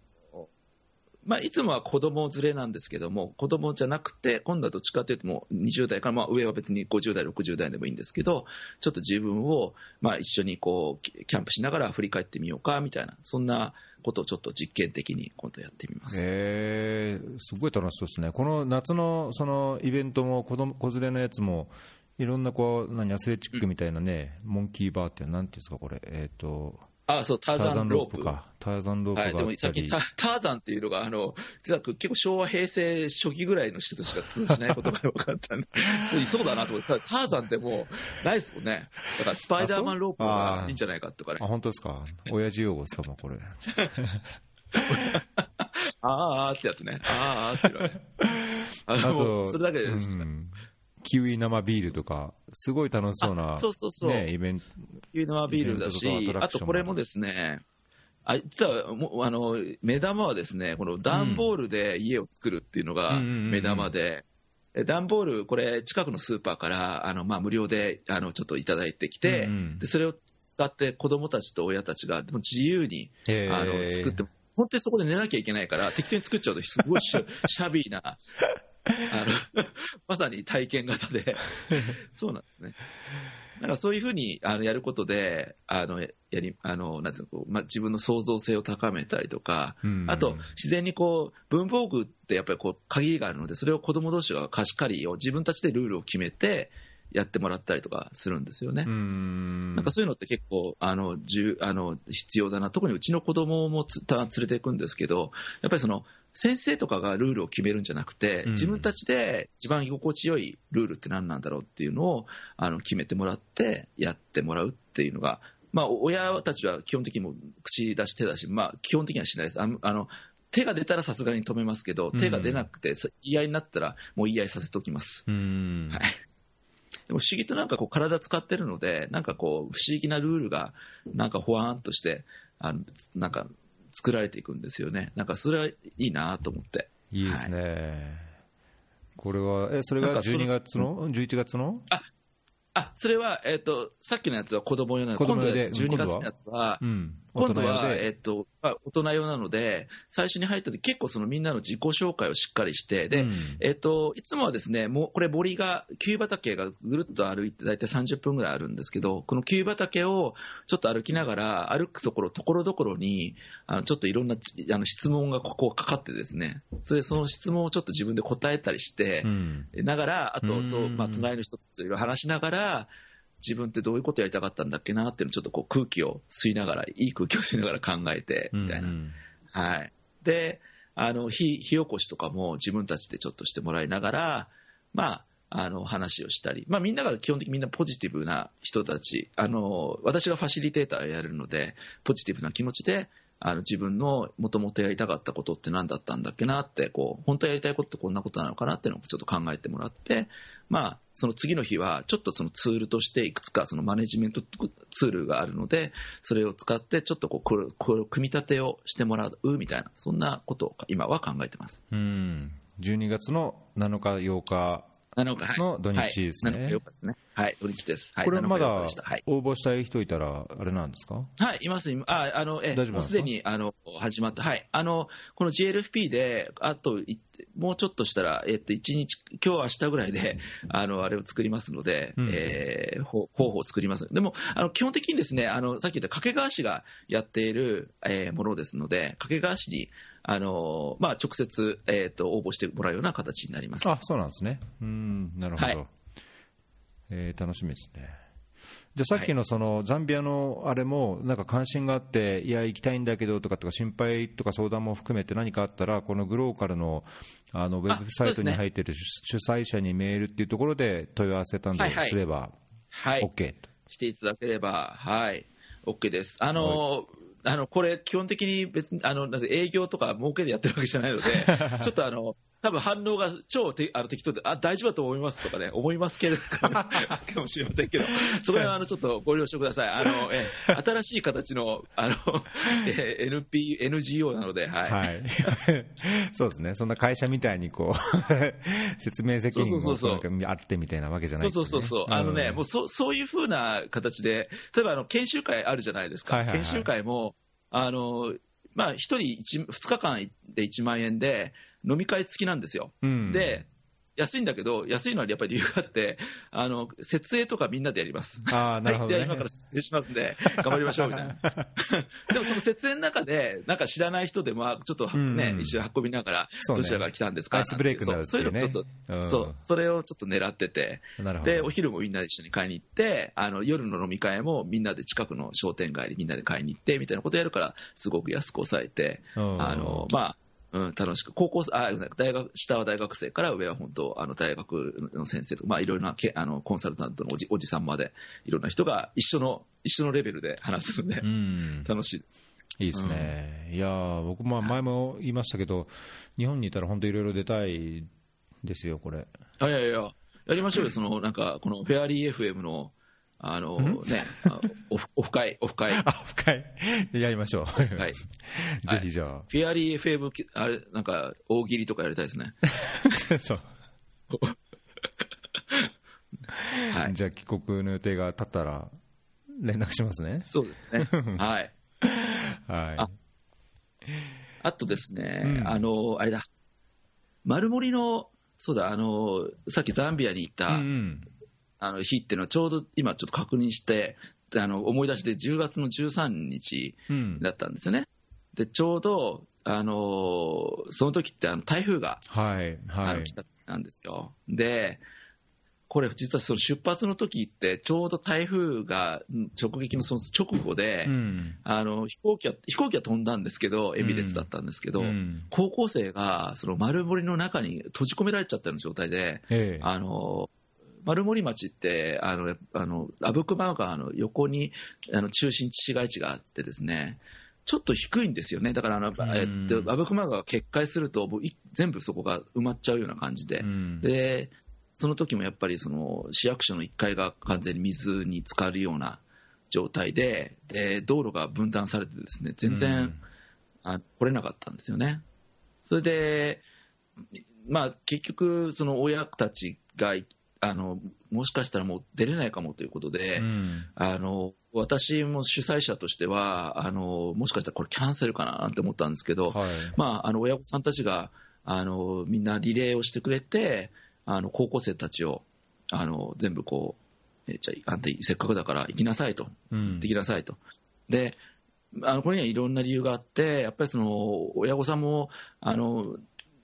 S1: まあ、いつもは子供連れなんですけども、子供じゃなくて、今度はどっちかというと、もう20代から、まあ、上は別に50代、60代でもいいんですけど、ちょっと自分を、まあ、一緒にこうキャンプしながら振り返ってみようかみたいな、そんなことをちょっと実験的に今度やってみます
S2: へすごい楽しそうですね、この夏のそのイベントも子供、子連れのやつも、いろんなこう何アスレチックみたいなね、うん、モンキーバーって、なんていうんですか、これ、えっ、と。
S1: あ、そう、ターザンロープ。
S2: か。ターザンロープはい、でも
S1: さっきターザンっていうのが、あの、実は結構昭和、平成初期ぐらいの人としか通じないことが分かったんで、そうそうだなと思って、ターザンってもう、ないですもんね。だからスパイダーマンロープがいいんじゃないかとかね。
S2: あ、本当ですか。親父用語ですか、もうこれ。
S1: あーあーってやつね。あーあーって言われあと、それだけで。うん
S2: キウイ生ビールとか、すごい楽しそうな、
S1: そうそうそう、
S2: ね、イベント。
S1: キウイ生ビールだし、あとこれもですね、あ実はもうあの目玉はですね、この段ボールで家を作るっていうのが目玉で、え段ボール、これ、近くのスーパーからあの、まあ、無料であのちょっといただいてきて、
S2: うんうん。
S1: で、それを使って子供たちと親たちがでも自由にあの作って、本当にそこで寝なきゃいけないから、適当に作っちゃうと、すごいシャ シャビーな、あのまさに体験型で、そうなんですね。なんかそういうふうにあのやることで、あのやりあのなんていうのこうまあ、自分の創造性を高めたりとか、
S2: うん
S1: あと自然にこう文房具ってやっぱりこう限りがあるので、それを子供同士が貸し借りを自分たちでルールを決めてやってもらったりとかするんですよね。
S2: うん
S1: なんかそういうのって結構あのじゅあの必要だな、特にうちの子供もつた連れていくんですけど、やっぱりその先生とかがルールを決めるんじゃなくて、
S2: うん
S1: 自分たちで一番居心地よいルールって何なんだろうっていうのをあの決めてもらって、やってもらうっていうのが、まあ、親たちは基本的にもう口出し、手出し、まあ、基本的にはしないです。ああの手が出たらさすがに止めますけど、手が出なくて、さ言い合いになったら、もう言い合いさせておきます。
S2: うん
S1: はいでも不思議となんかこう体使ってるので、なんかこう不思議なルールがなんかほわーんとして、あのなんか作られていくんですよね。なんかそれはいいなと思って。
S2: いいですね、これは、えそれが
S1: なんかその
S2: 12月の、11月の？
S1: あ、それは、えっ、と、さっきのやつは子供用なので、
S2: 子供用で。
S1: 今度のやつ12月のやつは、
S2: うん、
S1: 今度は、えっとまあ、大人用なので、最初に入った時結構そのみんなの自己紹介をしっかりして、で、
S2: うん。
S1: えっと、いつもはですね、もうこれ森が、キュウ畑がぐるっと歩いて大体30分ぐらいあるんですけど、このキュウ畑をちょっと歩きながら、歩くところ、ところどころに、あのちょっといろんなあの質問がここかかってですね、それでその質問をちょっと自分で答えたりして、
S2: うん。
S1: ながら、あと、
S2: うん。
S1: とまあ、隣の人といろいろ話しながら、自分ってどういうことやりたかったんだっけなっていうのをちょっとこう空気を吸いながら、いい空気を吸いながら考えて、みたいな。
S2: うん
S1: はい。で、あの、火、火起こしとかも自分たちでちょっとしてもらいながら、まあ、あの、話をしたり、まあみんなが基本的にみんなポジティブな人たち、あの、私がファシリテーターをやるので、ポジティブな気持ちで、あの自分のもともとやりたかったことって何だったんだっけなって、こう、本当はやりたいことってこんなことなのかなっていうのをちょっと考えてもらって、まあ、その次の日は、ちょっとそのツールとしていくつかそのマネジメントツールがあるので、それを使ってちょっとこう、これこれを組み立てをしてもらうみたいな、そんなことを今は考えてます。
S2: うん、12月の7日、8日、の土日ですね。
S1: はい、7日8日ですね。はい、土日です。はい、
S2: これ
S1: 7日8
S2: まだ。応募したい人いたら、あれなんですか？
S1: はい、います、今あ、あの、え、もうすでに、あの、始まった。はい。あの、この GLFP で、あと、いもうちょっとしたら、えっと、1日、今日、明日ぐらいで、あの、あれを作りますので、
S2: うん。
S1: えーほ候補を作ります。でも、あの、基本的にですね、あの、さっき言った掛川市がやっている、えーものですので、掛川市に、あの、まあ、直接、えっと、応募してもらうような形になります。
S2: あそうなんですね。うん、なるほど。
S1: はい
S2: えー楽しみですね。じゃあさっきのそのザンビアのあれも、なんか関心があって、いや、行きたいんだけどとかとか、心配とか相談も含めて何かあったら、このグローカルのあのウェブサイトに入っている主主催者にメールっていうところで問い合わせたん
S1: はいはい
S2: ですれば、
S1: はい。
S2: OK と。
S1: していただければ、はい、OK です。あの、あのこれ、基本的に別にあのなぜ営業とか儲けでやってるわけじゃないので、ちょっとあの多分反応が超てあの適当で、あ大丈夫だと思いますとかね、思いますけれど かもしれませんけど、それはあのちょっとご了承ください。あのえ新しい形のあの、え NP NGO なので、はい。
S2: はい、そうですね、そんな会社みたいにこう説明責任
S1: そうそうそう
S2: もあってみたいなわけじゃない
S1: そうそうそうそう、あのね、もうそそういうふうな形で、例えばあの研修会あるじゃないですか、
S2: はいはいはい。
S1: 研修会も、あのまあ、1人 1, 2日間で1万円で、飲み会付きなんですよ。
S2: うん、
S1: で、安いんだけど、安いのはやっぱり理由があって、あの設営とかみんなでやります。
S2: あーなるほど、ね。
S1: 今から設営しますんで、頑張りましょうみたいな。でもその設営の中で、なんか知らない人でも、あちょっとね、
S2: うん
S1: 一緒に運びながら、どちらから来たんですか？
S2: アイスブレイクになるって
S1: そう
S2: いうね
S1: そういうのちょっと、
S2: うん。
S1: そう、それをちょっと狙ってて、
S2: なるほど。
S1: で、お昼もみんなで一緒に買いに行って、あの夜の飲み会もみんなで近くの商店街にみんなで買いに行ってみたいなことやるから、すごく安く抑えて、
S2: うん。
S1: あのまあ、うん、楽しく、高校あ大学下は大学生から上は本当、あの大学の先生とか、まあ、いろいろなけあのコンサルタントのおじおじさんまで、いろんな人が一緒の一緒のレベルで話すので、
S2: うん、
S1: 楽しいです。
S2: いいですね、いやー僕、まあ前も言いましたけど、日本にいたら本当、いろいろ出たいですよ、これ。
S1: あいやいや、やりましょうよ、そのなんか、このフェアリー FM のあのね、あオフオフ会、オフ会。
S2: やりましょう。
S1: はい。
S2: ぜひじゃあ。
S1: フィアリー FM、あれ、なんか、大喜利とかやりたいですね。
S2: そう。
S1: はい。
S2: じゃあ帰国の予定が立ったら連絡しますね。
S1: そうですね。はい。
S2: は
S1: ああとですね、
S2: うん
S1: あの、あれだ。丸森の、そうだ、あの、さっきザンビアに行っ
S2: い。
S1: た、
S2: うん
S1: あの日っていうのはちょうど今ちょっと確認して、あの思い出して10月の13日
S2: うん。
S1: だったんですよね。で、ちょうど、あのその時ってあの台風が、
S2: はい。
S1: あ
S2: はい。
S1: の来たんですよ。で、これ実はその出発の時ってちょうど台風がうん直撃のその直後で、
S2: うん。
S1: あの飛行機は飛行機は飛んだんですけど、エミレーツだったんですけど、
S2: うん
S1: 高校生がその丸森の中に閉じ込められちゃったような状態で、
S2: ええ。
S1: あの丸森町ってあのあの阿武隈川の横にあの中心地市街地があってですねちょっと低いんですよね。だからあの、
S2: ん。
S1: えっと、阿武隈川が決壊するともうい全部そこが埋まっちゃうような感じで、
S2: うん。
S1: でその時もやっぱりその市役所の1階が完全に水に浸かるような状態でで道路が分断されてですね全然、
S2: うん。
S1: あ来れなかったんですよね。それで、まあ、結局、その親たちがあのもしかしたらもう出れないかもということで、
S2: うん
S1: あの私も主催者としてはあの、もしかしたらこれキャンセルかななんて思ったんですけど、
S2: はい。
S1: まあ、あの親御さんたちがあのみんなリレーをしてくれて、あの高校生たちをあの全部こう、えじゃあ、あんたせっかくだから行きなさいと。
S2: うん
S1: できなさいと。で、あのこれにはいろんな理由があって、やっぱりその親御さんもあの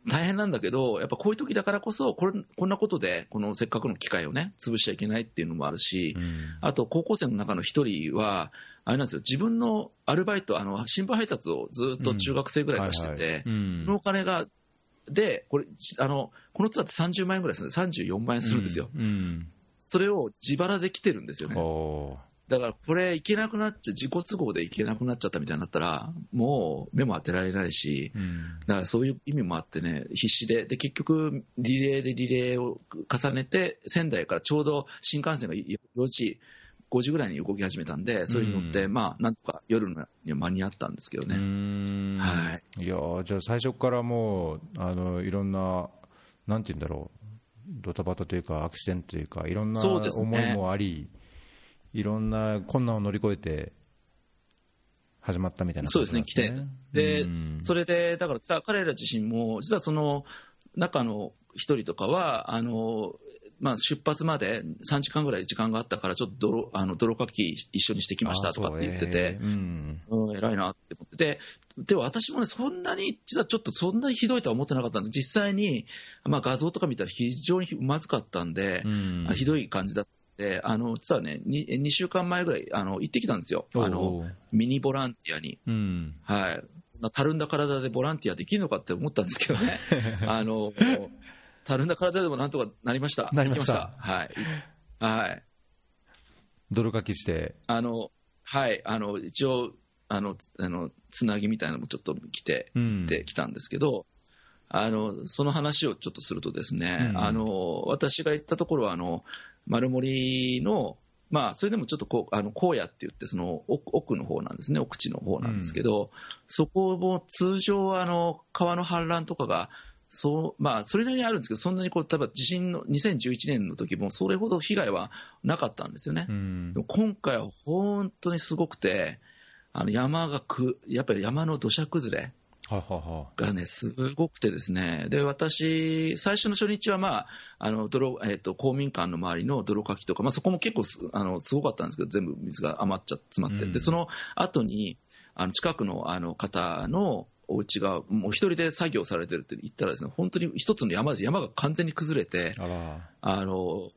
S1: 大変なんだけど、やっぱこういう時だからこそこれ、こんなことで、このせっかくの機会をね、潰しちゃいけないっていうのもあるし、
S2: うん。
S1: あと高校生の中の一人は、あれなんですよ、自分のアルバイト、あの新聞配達をずっと中学生ぐらいからしてて、そのお金が、で、これあのこのツアーって30万円ぐらいするんで、34万円するんですよ、
S2: うん。
S1: それを自腹で来てるんですよね。
S2: お
S1: だからこれ、行けなくなっちゃ、自己都合で行けなくなっちゃったみたいになったら、もう目も当てられないし、
S2: うん。
S1: だからそういう意味もあってね、必死で、で結局、リレーでリレーを重ねて、仙台からちょうど新幹線が4時、5時ぐらいに動き始めたんで、それに乗って、
S2: うん。
S1: まあ、なんとか夜には間に合ったんですけど
S2: う
S1: ね。
S2: ん。
S1: はい。
S2: いやーじゃあ最初からもうあのいろんななんて言うんだろう。ドタバタというかアクシデントというかいろんな思いもあり、いろんな困難を乗り越えて始まったみたいな
S1: そうですね、来て。で、
S2: うん。
S1: それで、だから彼ら自身も、実はその中の一人とかは、あのまあ、出発まで3時間ぐらい時間があったから、ちょっと泥あの泥かき一緒にしてきましたとかって言ってて
S2: えーうん。
S1: うん、偉いなって思ってて、で私もね、そんなに、実はちょっとそんなにひどいとは思ってなかったんです、実際に、まあ、画像とか見たら非常にまずかったんで、
S2: うん。
S1: あひどい感じだって、あの実はね2、2週間前ぐらいあの行ってきたんですよ、あ
S2: お
S1: の
S2: う
S1: ミニボランティアに。
S2: うん。
S1: はい、たるんだ体でボランティアできるのかって思ったんですけどね、あのたるんだ体でもなんとかなりました、
S2: なりました
S1: はい、はい、
S2: 泥かきして。
S1: あのはい、あの一応あのつあの、つなぎみたいなのもちょっと来て、
S2: うん。
S1: できたんですけど、あのその話をちょっとするとですね、
S2: うん。
S1: あの私が行ったところはあの丸森の、まあ、それでもちょっとこうあの荒野って言ってその奥奥の方なんですね、奥地の方なんですけど、そこも通常あの川の氾濫とかがそうまあ、それなりにあるんですけど、そんなにこう、例えば地震の2011年の時も、それほど被害はなかったんですよね。
S2: うん。
S1: でも今回は本当にすごくて、あの山がく、やっぱり山の土砂崩れがね、すごくてですね、で私、最初の初日は、まああの泥えっと公民館の周りの泥かきとか、まあ、そこも結構すあのすごかったんですけど、全部水が余っちゃ詰まって、
S2: うん。
S1: でその後にあの近くのあの方のお家がもう一人で作業されてるって言ったらですね、本当に一つの山です、山が完全に崩れて、
S2: あ
S1: の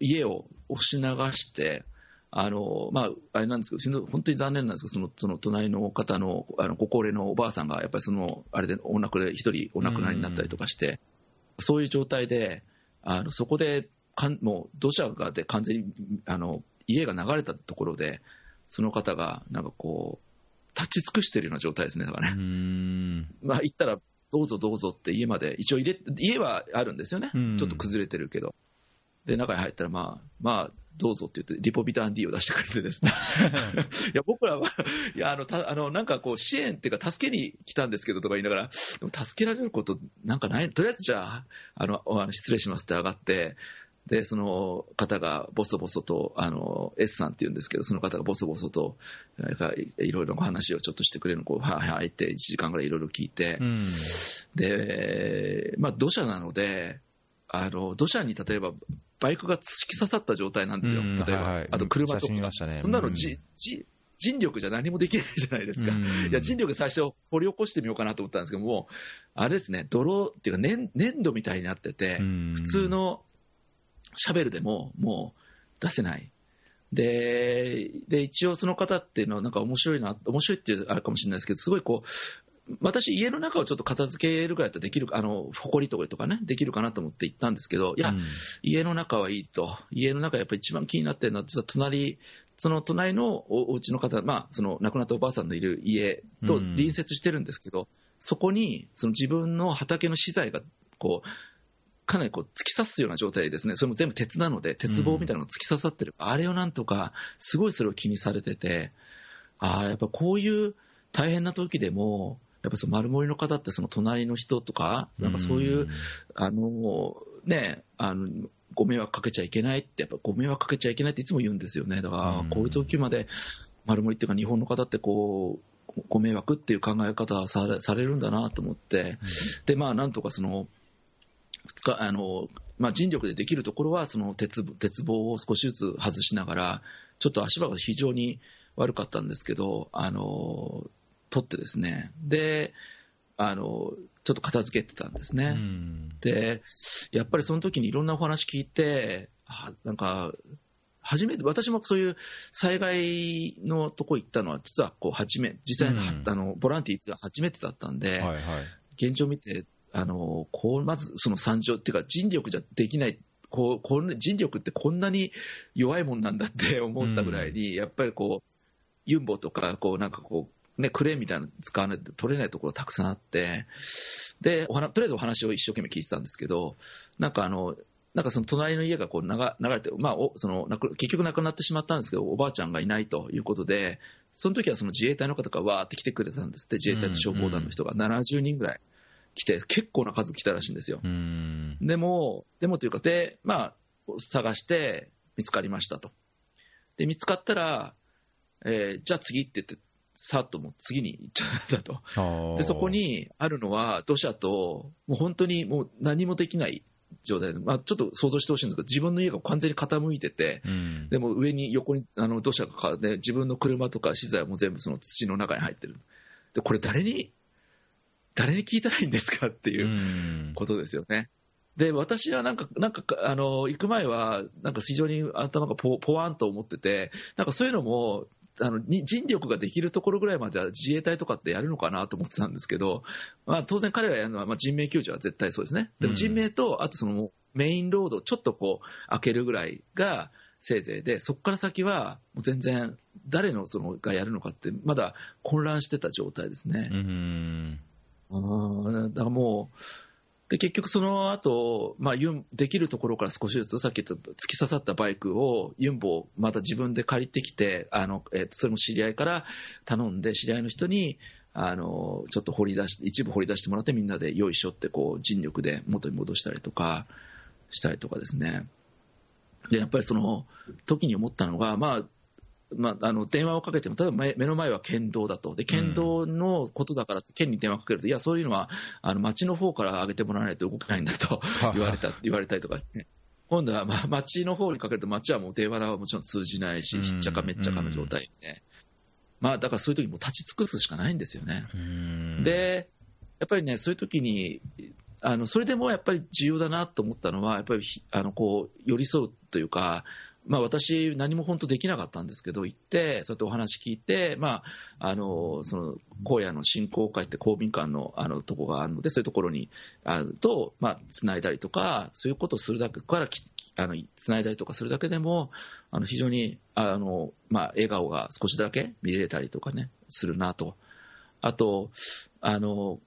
S1: 家を押し流して、あのまあ、あれなんですけど、本当に残念なんですけど、そのその隣の方のあのご高齢のおばあさんが、やっぱりそのあれでお亡くなり、一人お亡くなりになったりとかして、そういう状態で、あのそこでかんもう土砂がで完全にあの家が流れたところで、その方がなんかこう、立ち尽くしてるような状態ですね、だから
S2: う
S1: ね。
S2: ん
S1: まあ、行ったら、どうぞどうぞって家まで、一応入れ、家はあるんですよね、
S2: うん
S1: ちょっと崩れてるけど。で、中に入ったら、まあ、まあ、どうぞって言って、リポビタン D を出してくれてですね。いや、僕らは、いや、あの、たあの、なんかこう、支援っていうか、助けに来たんですけどとか言いながら、でも助けられることなんかない、とりあえずじゃあ、あの、あの失礼しますって上がって、で、その方がボソボソと、あの、S さんって言うんですけど、その方がボソボソと、なんかいろいろお話をちょっとしてくれるのを、こう、はいはいって1時間ぐらいいろいろ聞いて、うん、で、まあ、土砂なので、あの、土砂に例えば、バイクが突き刺さった状態なんですよ。例えば、はいはい、あと車とか。ね、そんなのじ、じ、人力じゃ何もできないじゃないですか。いや、人力最初掘り起こしてみようかなと思ったんですけども、あれですね、泥っていうか粘粘土みたいになってて、普通のシャベルでももう出せない。で、で、一応その方っていうのはなんか面白いな、面白いっていうあれかもしれないですけど、すごいこう、私、家の中をちょっと片付けるぐらいだったらできる、あの、埃とかとかね、できるかなと思って行ったんですけど、いや、うん、家の中はいいと。家の中やっぱり一番気になってるのは、実は隣、その隣のお家の方、まあ、その亡くなったおばあさんのいる家と隣接してるんですけど、うん、そこに、その自分の畑の資材が、こう、かなりこう突き刺すような状態ですね、それも全部鉄なので、鉄棒みたいなのが突き刺さってる、うん、あれをなんとか、すごいそれを気にされてて、ああ、やっぱこういう大変な時でも、やっぱその丸森の方ってその隣の人とか、なんかそういう、あの、ね、あの、ご迷惑かけちゃいけないって、やっぱご迷惑かけちゃいけないっていつも言うんですよね。だから、こういう時まで丸森っていうか日本の方ってこう、ご迷惑っていう考え方されされるんだなと思って、で、まあなんとかその、2日、あの、まあ、人力でできるところは、その鉄鉄棒を少しずつ外しながら、ちょっと足場が非常に悪かったんですけど、あの、取ってですね、で、あの、ちょっと片付けてたんですね。で、やっぱりその時にいろんなお話聞いて、あなんか、初めて、私もそういう災害のとこ行ったのは、実はこう、初め、実際に、あの、ボランティーが初めてだったんで、はいはい、現状見て、あの、こう、まずその惨状っていうか、人力じゃできない、こう、こう人力ってこんなに弱いもんなんだって思ったぐらいに、やっぱりこう、ユンボとか、こう、なんかこう、ね、クレーンみたいなの使わないと取れないところたくさんあって、で、お話とりあえずお話を一生懸命聞いてたんですけど、なんかあの、なんかその隣の家がこう流流れて、まあ、おその結局亡くなってしまったんですけど、おばあちゃんがいないということで、その時はその自衛隊の方がわーって来てくれたんですって、自衛隊と消防団の人が70人ぐらい来て、結構な数来たらしいんですよ。でも、でもというか、で、まあ、探して見つかりましたと。で、見つかったら、えー、じゃあ次って言って、さっともう次に行っちゃったと。で、そこにあるのは土砂と、もう本当にもう何もできない状態で、まあ、ちょっと想像してほしいんですけど、自分の家が完全に傾いてて、うん、でも上に横にあの土砂がかで、自分の車とか資材も全部その土の中に入ってる。で、これ誰に、誰に聞いたらいいんですかっていうことですよね。で、私はなんか、なんか、あの、行く前は、なんか非常に頭がポポワンと思ってて、なんかそういうのも、あの人力ができるところぐらいまでは自衛隊とかってやるのかなと思ってたんですけど、まあ、当然彼らやるのは、まあ、人命救助は絶対そうですね。でも人命と、あとそのメインロードをちょっとこう開けるぐらいがせいぜいで、そこから先はもう全然誰のそのがやるのかってまだ混乱してた状態ですね。うんだからもうで、結局その後、まあ、ユン、できるところから少しずつ、さっき言った突き刺さったバイクを、ユンボまた自分で借りてきて、あの、えっ、と、それも知り合いから頼んで、知り合いの人に、あの、ちょっと掘り出し一部掘り出してもらって、みんなでよいしょって、こう、尽力で元に戻したりとか、したりとかですね。で、やっぱりその、時に思ったのが、まあ、まあ、あの電話をかけても、例えば目の前は県道だと、で県道のことだからって県に電話かけると、いや、そういうのはあの町の方から上げてもらわないと動けないんだと言われた言われたりとか、ね、今度は、まあ、町の方にかけると、町はもう電話はもちろん通じないし、ひっちゃかめっちゃかの状態で、まあ、だからそういう時も立ち尽くすしかないんですよね。で、やっぱりね、そういう時に、あのそれでもやっぱり重要だなと思ったのは、やっぱりあのこう寄り添うというか、まあ、私、何も本当できなかったんですけど、行って、そうやってお話聞いて、まあ、あのその荒野の振興会って公民館のあのとこがあるので、そういうところにあと、まあ、つないだりとか、そういうことをするだけからあのつないだりとかするだけでも、あの非常にあの、まあ、笑顔が少しだけ見れたりとかね、するなと。あと、あの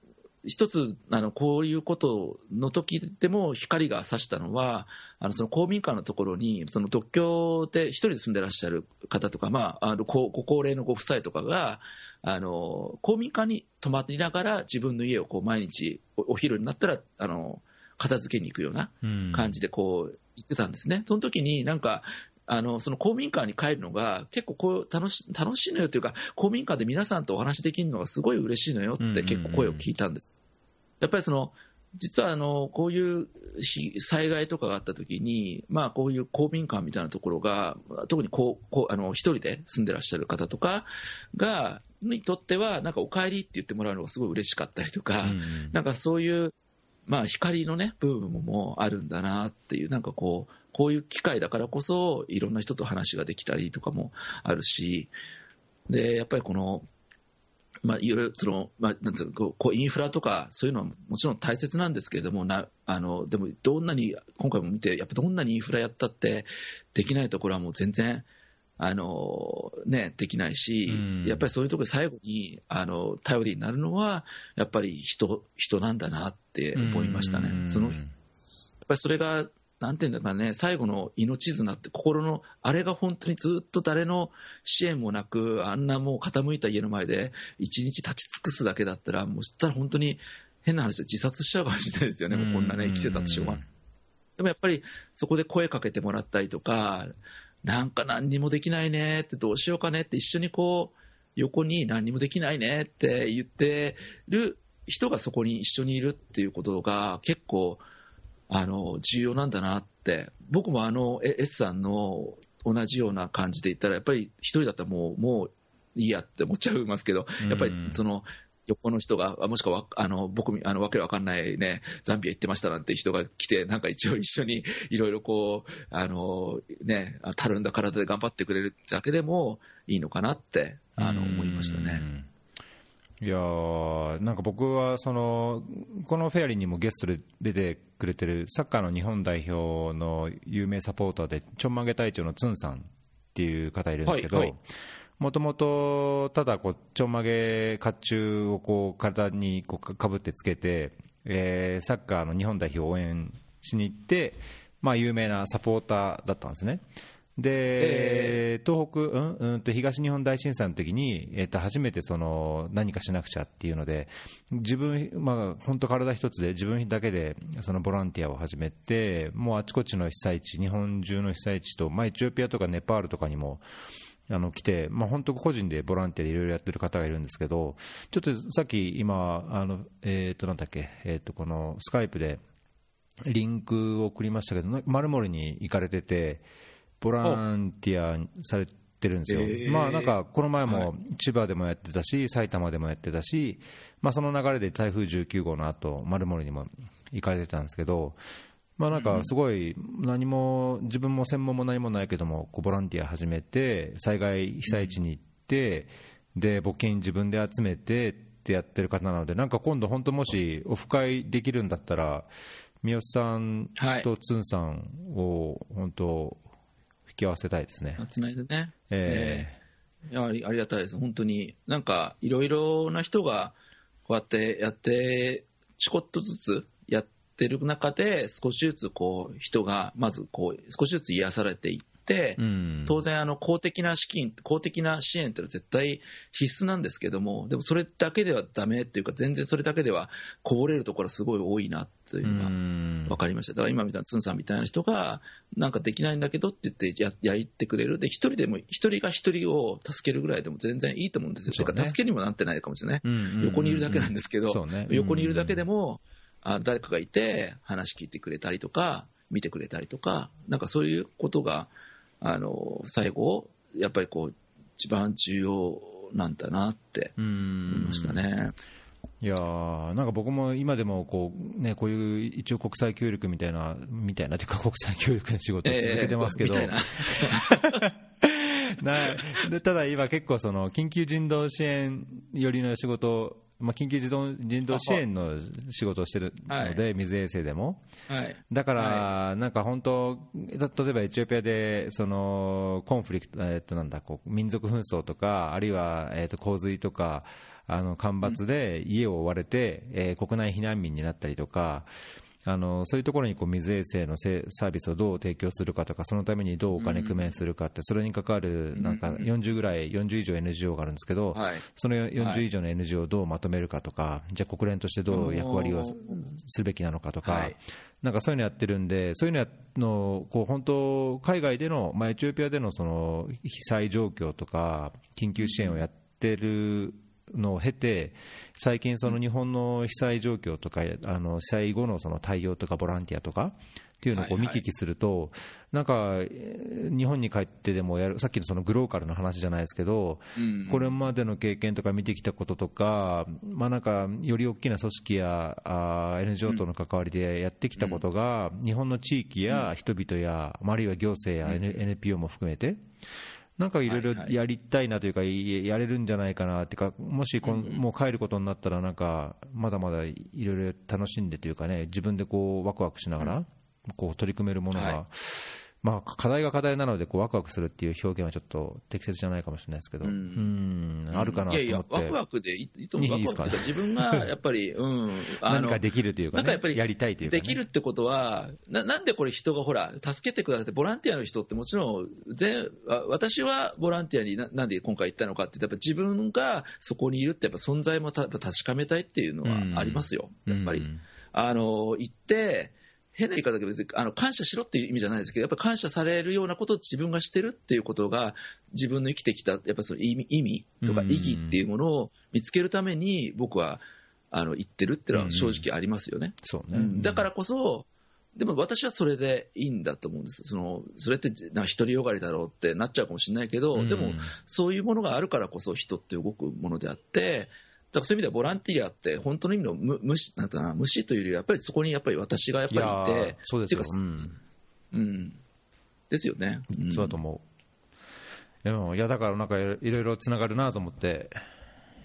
S1: 一つあの、こういうことの時でも光が差したのは、あのその公民館のところに、その独居で一人で住んでらっしゃる方とか、まあ、あのごご高齢のご夫妻とかが、あの公民館に泊まりながら、自分の家をこう毎日お、お昼になったらあの片付けに行くような感じでこう行ってたんですね。その時になんかあのその公民館に帰るのが結構こう楽し楽しいのよというか、公民館で皆さんとお話しできるのがすごい嬉しいのよって結構声を聞いたんです。やっぱりその実はあのこういう災害とかがあったときに、まあ、こういう公民館みたいなところが、特にこうこうあの一人で住んでらっしゃる方とかがにとっては、なんかお帰りって言ってもらうのがすごい嬉しかったりとか、なんかそういう、まあ、光のね、部分もあるんだなっていう、なんかこう、こういう機会だからこそ、いろんな人と話ができたりとかもあるし、で、やっぱりこの、まあ、いろいろその、まあ、なんていうこうインフラとか、そういうのはもちろん大切なんですけれども、なあのでも、どんなに、今回も見て、やっぱどんなにインフラやったって、できないところはもう全然、あのね、できないし、やっぱりそういうところで最後にあの頼りになるのは、やっぱり人人なんだなって思いましたね。そのやっぱりそれがなんていうんだかね、最後の命綱って、心の、あれが本当にずっと誰の支援もなく、あんなもう傾いた家の前で、一日立ち尽くすだけだったら、もうしたら本当に変な話で自殺しちゃうかもしれないですよね、もうこんなね、生きてたとしょうが。ない。でもやっぱり、そこで声かけてもらったりとか、なんか何にもできないねって、どうしようかねって一緒にこう、横に何にもできないねって言ってる人がそこに一緒にいるっていうことが結構、あの重要なんだなって、僕もあの S さんの同じような感じで言ったら、やっぱり一人だったらもうもういいやって思っちゃいますけど、やっぱりその横の人が、もしくはあの僕、あのわけわかんないね、ザンビア行ってましたなんて人が来て、なんか一応一緒に いろいろこう、あのね、たるんだ体で頑張ってくれるだけでもいいのかなってあの思いましたね。
S2: いやなんか僕はそのこのフェアリーにもゲストで出てくれてるサッカーの日本代表の有名サポーターでちょんまげ隊長のツンさんっていう方いるんですけど、もともとただこうちょんまげ甲冑をこう体にこうかぶってつけて、えー、サッカーの日本代表を応援しに行って、まあ、有名なサポーターだったんですね。で、えー、東北、うんうんと東日本大震災の時に、えー、と初めてその何かしなくちゃっていうので、自分、まあ本当、体一つで自分だけでそのボランティアを始めて、もうあちこちの被災地、日本中の被災地と、まあ、エチオピアとかネパールとかにもあの来て、まあ、本当、個人でボランティアでいろいろやってる方がいるんですけど、ちょっとさっき今、あのえー、となんだっけ、えー、とこのスカイプでリンクを送りましたけど、まるもりに行かれてて、ボランティアされてるんですよ、えー、まあなんかこの前も千葉でもやってたし、埼玉でもやってたし、まあ、その流れで台風19号の後丸森にも行かれてたんですけど、まあ、なんかすごい何も、自分も専門も何もないけども、こうボランティア始めて、災害被災地に行って、で募金自分で集めてってやってる方なので、なんか今度、本当、もしオフ会できるんだったら、三好さんとつんさんを本当、き合わせたいですね。
S1: つないでね。えー、えー、いやありがたいです、本当に。なんか、いろいろな人が、こうやってやって、ちこっとずつやってる中で、少しずつこう人が、まずこう少しずつ癒されていっ、うん、当然あの公的な資金、公的な支援っていうのは絶対必須なんですけども、でもそれだけではだめっていうか、全然それだけではこぼれるところはすごい多いなというのが分かりました。だから今みたいなツンさんみたいな人が、なんかできないんだけどって言ってややってくれる。で、一人でも、一人が一人を助けるぐらいでも全然いいと思うんですよ。ね、てか、助けにもなってないかもしれない。横にいるだけなんですけど、ね、横にいるだけでも、あ誰かがいて話聞いてくれたりとか、見てくれたりとか、なんかそういうことがあの、最後、やっぱりこう、一番重要なんだなって思いましたね。
S2: いやなんか僕も今でもこう、ね、こういう一応国際協力みたいな、みたいなというか国際協力の仕事を続けてますけど、えー、な。ただ今結構その緊急人道支援寄りの仕事まあ、緊急人道人道支援の仕事をしてるので、水衛星でも。
S1: はい、
S2: だから、なんか本当、た例えばエチオピアでそのコンフリクト、えっとなんだこう民族紛争とか、あるいは、えっと洪水とか、あの干ばつで家を追われて、えー国内避難民になったりとか、あのそういうところにこう水衛星のせサービスをどう提供するかとか、そのためにどうお金工面するかって、それに関わるなんか40ぐらい、40以上 NGO があるんですけど、
S1: はい。
S2: その40以上の NGO をどうまとめるかとか、じゃあ国連としてどう役割をするべきなのかとか、
S1: はい。
S2: なんかそういうのやってるんで、そういうのやのこう本当、海外での、まあ、エチオピアでのその被災状況とか、緊急支援をやってるのを経て、最近、その日本の被災状況とか、あの被災後のその対応とかボランティアとかっていうのをこう見聞きすると、なんかえー日本に帰ってでもやる、さっきのそのグローカルの話じゃないですけど、
S1: うん
S2: これまでの経験とか見てきたこととか、まあ、なんかより大きな組織やあー NGO との関わりでやってきたことが、日本の地域や人々や、まああるいは行政や NPO も含めて、なんかいろいろやりたいなというか、いやれるんじゃないかなっていうか、もしこんもう帰ることになったら、なんかまだまだいろいろ楽しんでというかね、自分でこうワクワクしながら、こう取り組めるものが、
S1: はい
S2: まあ、課題が課題なのでこうワクワクするっていう表現はちょっと適切じゃないかもしれないですけど、う
S1: うん。ん
S2: あるかなと
S1: いやいや、
S2: 思って、
S1: ワクワクでいいいと思う、ワクワクっていうか、自分が やっぱり、うん、あの
S2: 何かできるというか,、ね、
S1: なんかやっぱり
S2: やりたいというか、ね、
S1: できるってことはな、なんでこれ、人がほら、助けてくださって、ボランティアの人ってもちろん、全あ私はボランティアにななんで今回行ったのかってやっぱ自分がそこにいるって、やっぱ存在もた確かめたいっていうのはありますよ、やっぱり。
S2: うん。
S1: あの行って変な言い方だけど別にあの感謝しろっていう意味じゃないですけどやっぱ感謝されるようなことを自分がしてるっていうことが自分の生きてきたやっぱその意味意味とか
S2: うん
S1: 意義っていうものを見つけるために僕はあの言ってるっていうのは正直ありますよね。
S2: そう
S1: んだからこそでも私はそれでいいんだと思うんです。そのそれってなんか独りよがりだろうってなっちゃうかもしれないけど、
S2: うん
S1: でもそういうものがあるからこそ人って動くものであって、だからそういう意味ではボランティアって本当の意味の無無視なんてな無視というよりはやっぱりそこにやっぱり私がやっぱりい
S2: ー
S1: て、
S2: そうですよ
S1: う
S2: ん
S1: うん、ですよね。ん
S2: そうだと思う。でもいやだからなんかいろいろつながるなと思って、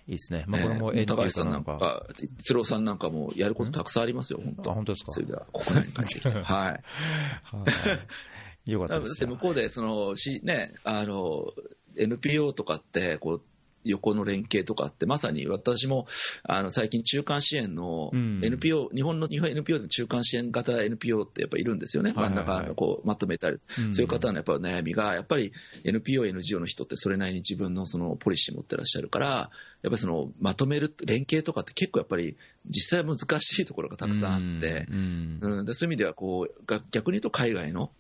S2: いいですね、まあ、これも
S1: え高橋さんなん
S2: か、
S1: か、逸郎さんなんかもやることたくさんありますよ、本当。
S2: あ本当ですか？
S1: それでは国内に帰ってきて。はい。
S2: はいよかったですよ
S1: だって向。こうでそのし、ね、あの NPO とかってこう横の連携とかってまさに私もあの最近中間支援の
S2: うん。
S1: NPO、日本の日本 NPO でも中間支援型 NPO ってやっぱいるんですよね、
S2: はいはいはい。
S1: 真ん中のこうまとめたり、
S2: うん
S1: そういう方のやっぱ悩みがやっぱり NPO、NGO の人ってそれなりに自分のそのポリシー持ってらっしゃるからやっぱりそのまとめる連携とかって結構やっぱり実際難しいところがたくさんあって。
S2: うんうん。
S1: うん、でそういう意味ではこうが逆に言うと海外の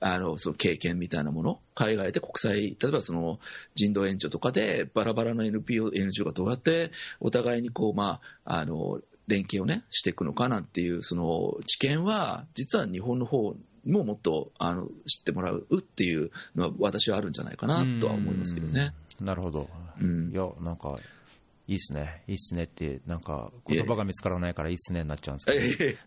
S1: あのその経験みたいなもの、海外で国際、例えばその人道援助とかで、バラバラの NPO、NGO がどうやってお互いにこう、まあ、あの連携を、ね、していくのかなんていう、その知見は、実は日本の方にももっとあの知ってもらうっていうのは、私はあるんじゃないかなとは思いますけどね。
S2: うん。なるほど、
S1: うん。
S2: いや、なんか、いいっすね、いいっすねって、なんか、言葉が見つからないから、いいっすねになっちゃうんですけど、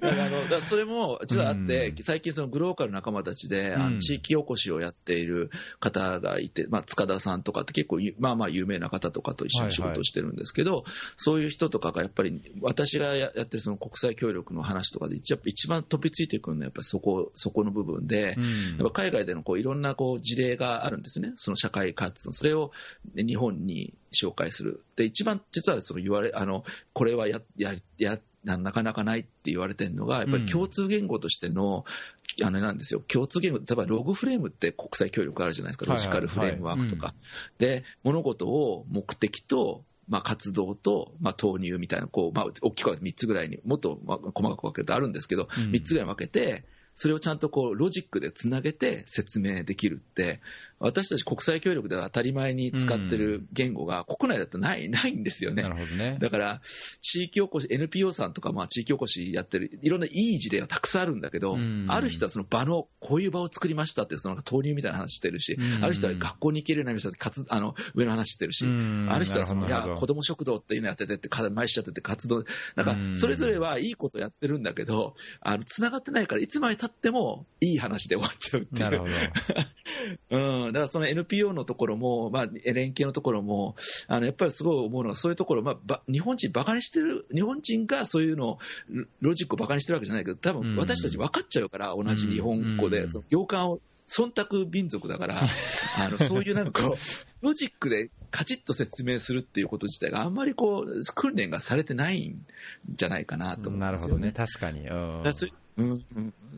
S1: あのそれも実はあって、
S2: うん。
S1: 最近、そのグローカル仲間たちで、あ
S2: うん。
S1: の地域おこしをやっている方がいて、まあ、塚田さんとかって結構ゆ、まあまあ有名な方とかと一緒に仕事をしてるんですけど、そういう人とかがやっぱり、私がややってるその国際協力の話とかで、一番一番飛びついてくるのは、やっぱりそこそこの部分で。
S2: うん。
S1: やっぱ海外でのこういろんなこう事例があるんですね、その社会活動、それを日本に紹介する、で一番実はその言われあのこれはやややななかなかないって言われてるのが、やっぱり共通言語としての、あれなんですよ、共通言語、例えばログフレームって国際協力あるじゃないですか、ロジカルフレームワークとか。で、物事を目的と、まあ、活動と、まあ、投入みたいな、こう、まあ、大きくは3つぐらいに、もっとまあ細かく分けるとあるんですけど、
S2: うん。
S1: 3つぐらい分けて、それをちゃんとこうロジックでつなげて説明できるって、私たち国際協力では当たり前に使ってる言語が国内だとないないんですよね
S2: な。るほどね。
S1: だから、地域おこし、NPO さんとか、まあ、地域おこしやってる、いろんないい事例はたくさんあるんだけど、
S2: うん
S1: ある人はその場の、こういう場を作りましたって、その投入みたいな話してるし、
S2: うん
S1: ある人は学校に行けるようになりましたって、かつあの上の話してるし、
S2: うん
S1: ある人はその、いや
S2: なるほどなるほど
S1: 子供食堂っていうのやっててって、か毎週やってて活動、なんか
S2: うん
S1: それぞれはいいことやってるんだけど、あの繋がってないから、いつまで経ってもいい話で終わっちゃうっていう。
S2: なるほど。
S1: うん、だからその NPO のところも、まあ、連携のところも、あのやっぱりすごい思うのは、そういうところ、まあ、日本人バカにしてる、日本人がそういうのを、ロジックをバカにしてるわけじゃないけど、多分私たち分かっちゃうから、同じ日本語で、その行間を忖度民族だから、あのそういうなんかロジックでカチッと説明するっていうこと自体があんまりこう、訓練がされてないんじゃないかなと思うん、
S2: ね、なるほどね、確かに。
S1: だそうんうん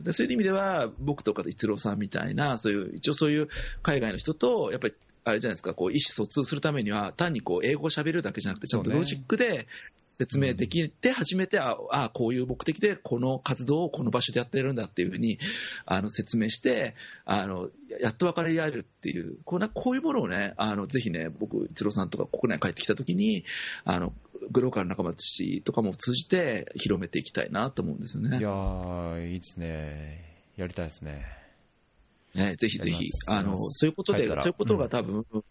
S1: でそういう意味では、僕とかと逸郎さんみたいな、そういう一応そういう海外の人と、やっぱりあれじゃないですか、こう意思疎通するためには、単にこう英語をしゃべるだけじゃなくて、ちゃんとロジックで説明できて、初めて、ああ、こういう目的でこの活動をこの場所でやってるんだっていうふうにあの説明して、あのやっと分かり合えるっていう、こうなこういうものをね、あのぜひね、僕、一郎さんとか国内帰ってきたときにあの、グローカル仲間たちとかも通じて広めていきたいなと思うんですよね。
S2: いやいいですね。やりたいですね。
S1: ね、ぜひぜひ、あのそういうことで、そういうことが多分、うん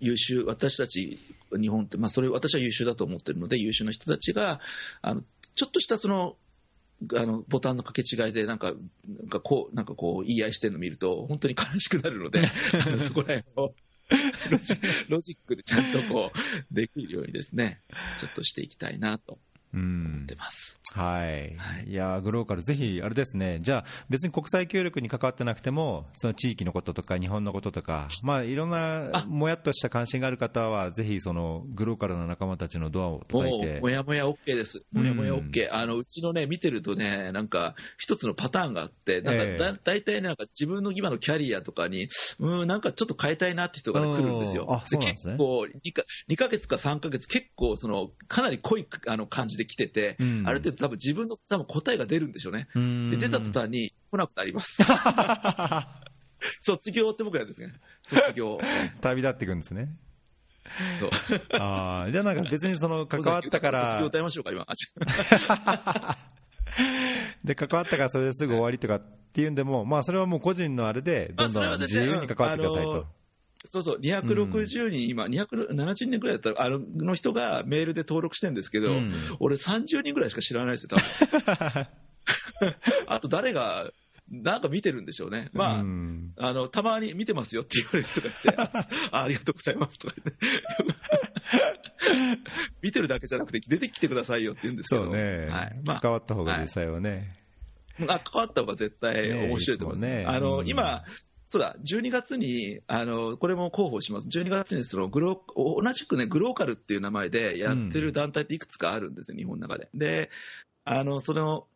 S1: 優秀、私たち日本って、まあ、それ私は優秀だと思ってるので、優秀な人たちが、あのちょっとしたそのあのボタンの掛け違いでなんか、なんかこう、なんかこう言い合いしてるのを見ると、本当に悲しくなるので、あのそこら辺をロジックでちゃんとこうできるようにですね、ちょっとしていきたいなと思ってます。
S2: はい、はい、いやグローカル、ぜひあれですね、じゃあ、別に国際協力に関わってなくても、その地域のこととか、日本のこととか、まあ、いろんなもやっとした関心がある方は、ぜひそのグローカルの仲間たちのドアを叩いて。
S1: もやもや OK です、もやもや OK、うん、あのうちのね、見てるとね、なんか、一つのパターンがあって、なんかだ、え。ー、大体なんか自分の今のキャリアとかに、うん、なんかちょっと変えたいなって人が、ね、来るんですよ。あそうなんですね、結構2か、2ヶ月か3ヶ月、結構その、かなり濃いあの感じで来てて、うん、ある程度、多分自分の多分答えが出るんでしょうね。で、出た途端に来なくなります。卒業って僕らですね。卒業。
S2: 旅立っていくんですね。そう。ああ、じゃあなんか別にその 関わったから。
S1: 卒業歌いましょうか、今。
S2: で、関わったからそれですぐ終わりとかっていうんでも、まあそれはもう個人のあれで、どんどん自由に関わってくださいと。
S1: そうそう、260人、今、270人ぐらいだったら、あの人がメールで登録してるんですけど、うん、俺30人ぐらいしか知らないですよ、多分 あと誰が、なんか見てるんでしょうね。まあ、うん、あの、たまに見てますよって言われる人がいて、あありがとうございますとか言って。見てるだけじゃなくて、出てきてくださいよって言うんですけど。
S2: そうね。はい。まあ、関わった方が実際はね。
S1: はい、関わった方が絶対面白いと思います。ね、あの、うん、今、そうだ、12月に、あの、これも広報します。12月にそのグロ、同じくね、グローカルっていう名前でやってる団体っていくつかあるんですよ、うん、日本の中で。で、あの、その、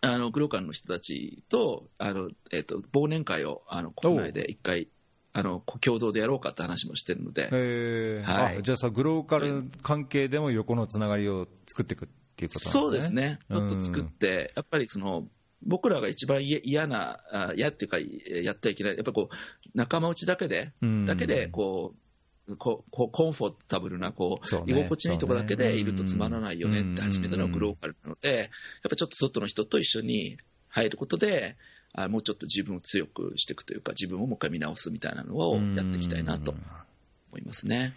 S1: あの、グローカルの人たちと、あの、えっ、ー、と、忘年会を、あの、国内で一回、あの、共同でやろうかって話もしてるので。
S2: へはい。じゃあさ、グローカル関係でも横のつながりを作っていくっていうことなんですね。
S1: そうですね。ちょっと作って、やっぱりその、僕らが一番嫌な、嫌っていうか、やってはいけない、やっぱこう、仲間内だけで、だけでこう、こうコンフォータブルなこう、居心地のいいところだけでいるとつまらないよねって始めたのがグローカルなので、やっぱちょっと外の人と一緒に入ることで、あもうちょっと自分を強くしていくというか、自分をもう一回見直すみたいなのをやっていきたいなと思いますね。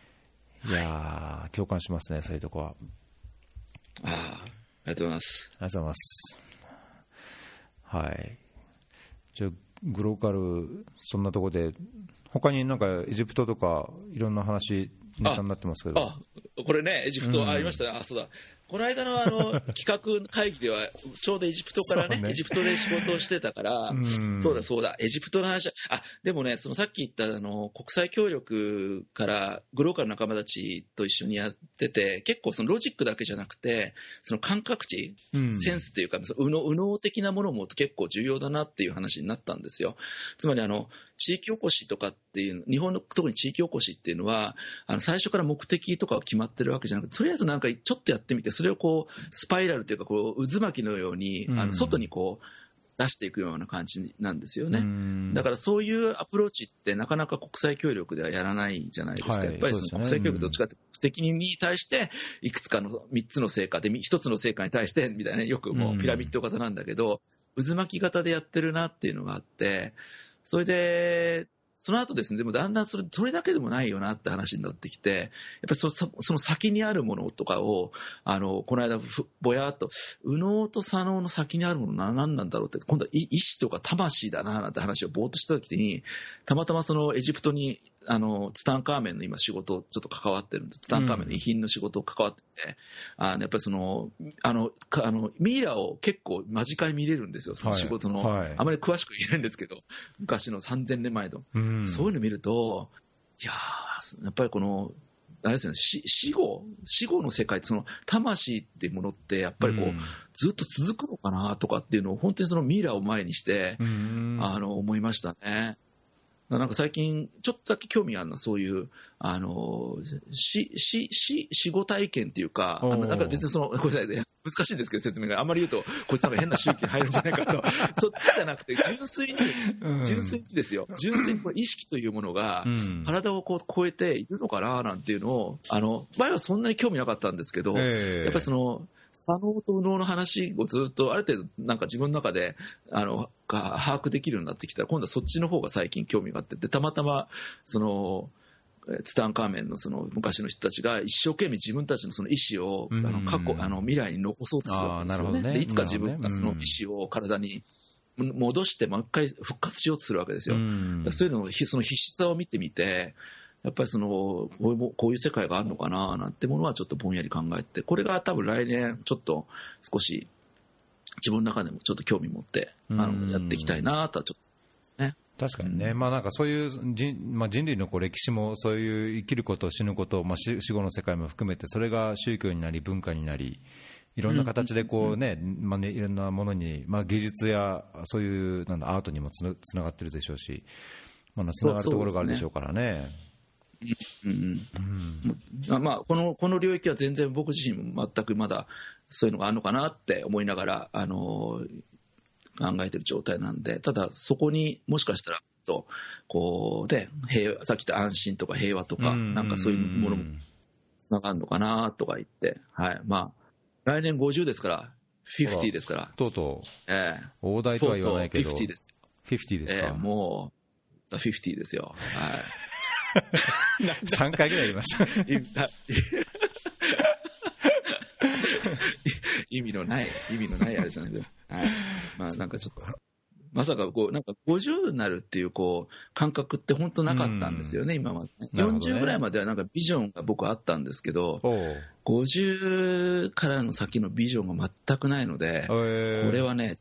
S2: いやー、共感しますね、そういうとこは。
S1: ああ、ありがとうございます。
S2: ありがとうございます。はい。じゃあ、グローカル、そんなところで、他になんかエジプトとか、いろんな話、ネタになってますけど。
S1: あこれね、エジプトありましたね、うん、あそうだ、この間のあの 企画会議では、ちょうどエジプトからね、ね。エジプトで仕事をしてたから、うん、そうだそうだ、エジプトの話あでもね、そのさっき言ったあの国際協力からグローカル仲間たちと一緒にやってて、結構そのロジックだけじゃなくて、その感覚値、うん、センスというか、右脳右脳的なものも結構重要だなっていう話になったんですよ。つまりあの地域おこしとかっていう、日本の特に地域おこしっていうのは、あの最初から目的とかは決まってるわけじゃなくて、とりあえずなんかちょっとやってみて、それをこうスパイラルというかこう渦巻きのように、あの外にこう、出していくような感じなんですよね。だからそういうアプローチってなかなか国際協力ではやらないじゃないですか。はい、やっぱりその国際協力どっちかって目的に対していくつかの3つの成果で1つの成果に対してみたいなよくもうピラミッド型なんだけど、渦巻き型でやってるなっていうのがあって、それで、その後ですね、でもだんだんそれそれだけでもないよなって話になってきて、やっぱりそその先にあるものとかを、あのこの間、ぼやっと、右脳と左脳の先にあるものは何なんだろうって、今度は意志とか魂だななんて話をぼーっとした時に、たまたまそのエジプトにあのツタンカーメンの今、仕事、ちょっと関わってるんです、ツタンカーメンの遺品の仕事を関わってて、うん、あのやっぱりそのあのあのミイラを結構間近に見れるんですよ、その仕事の、はい。はい、あまり詳しく言えないんですけど、昔の3000年前の、うん、そういうの見ると、いややっぱりこの、あれですね、死後、死後の世界その魂っていうものって、やっぱりこう、うん、ずっと続くのかなとかっていうのを、本当にそのミイラを前にして、あの思いましたね。なんか最近、ちょっとだけ興味あるのは、そういう、あの、し、し、し、死後体験っていうか、あの、なんか別にその、ごめんなさいね、難しいんですけど、説明が。あんまり言うと、こいつなんか変な周期に入るんじゃないかと。そっちじゃなくて、純粋に、純粋にですよ。純粋にこれ意識というものが、体をこう超えているのかな、なんていうのを、あの、前はそんなに興味なかったんですけど、やっぱりその、左脳と右脳の話をずっとある程度なんか自分の中であの把握できるようになってきたら今度はそっちの方が最近興味があってでたまたまそのツタンカーメンのその昔の人たちが一生懸命自分たちのその意思を、あの過去あの未来に残そうとするわけですよね。ね。でいつか自分がその意思を体に戻してもう一回復活しようとするわけですよ。そういうのをその必死さを見てみてやっぱりそのこういう世界があるのかななんてものはちょっとぼんやり考えて、これが多分来年、ちょっと少し自分の中でもちょっと興味持ってあのやっていきたいなとはちょっとね。
S2: 確かにね、まあ、なんかそういう人,、まあ、人類のこう歴史もそういう生きること、死ぬこと、まあ、死後の世界も含めて、それが宗教になり、文化になり、いろんな形でこうね、まあね、いろんなものに、まあ、技術やそういうなんだアートにもつなつながってるでしょうし、まあ、つながるところがあるでしょうからね。
S1: うんうん、まあ、このこの領域は全然僕自身も全くまだそういうのがあるのかなって思いながら、あの考えてる状態なんで、ただそこにもしかしたらとこう、ね、平和さっき言った安心とか平和とか、なんかそういうものもつながるのかなとか言って、はい。まあ、来年50ですから、50ですから。
S2: とうとう、
S1: ええ、
S2: 大台とは言わないけど、
S1: 50です。
S2: 50ですか、
S1: ええ、もう、50ですよ。はい
S2: 3回ぐらい言いました。
S1: 意味のない、意味のないあれですね。はい。まあなんかちょっと、まさかこう、なんか50になるっていうこう、感覚って本当なかったんですよね、今まで、ね。40ぐらいまではなんかビジョンが僕あったんですけど、50からの先のビジョンが全くないので、これはね、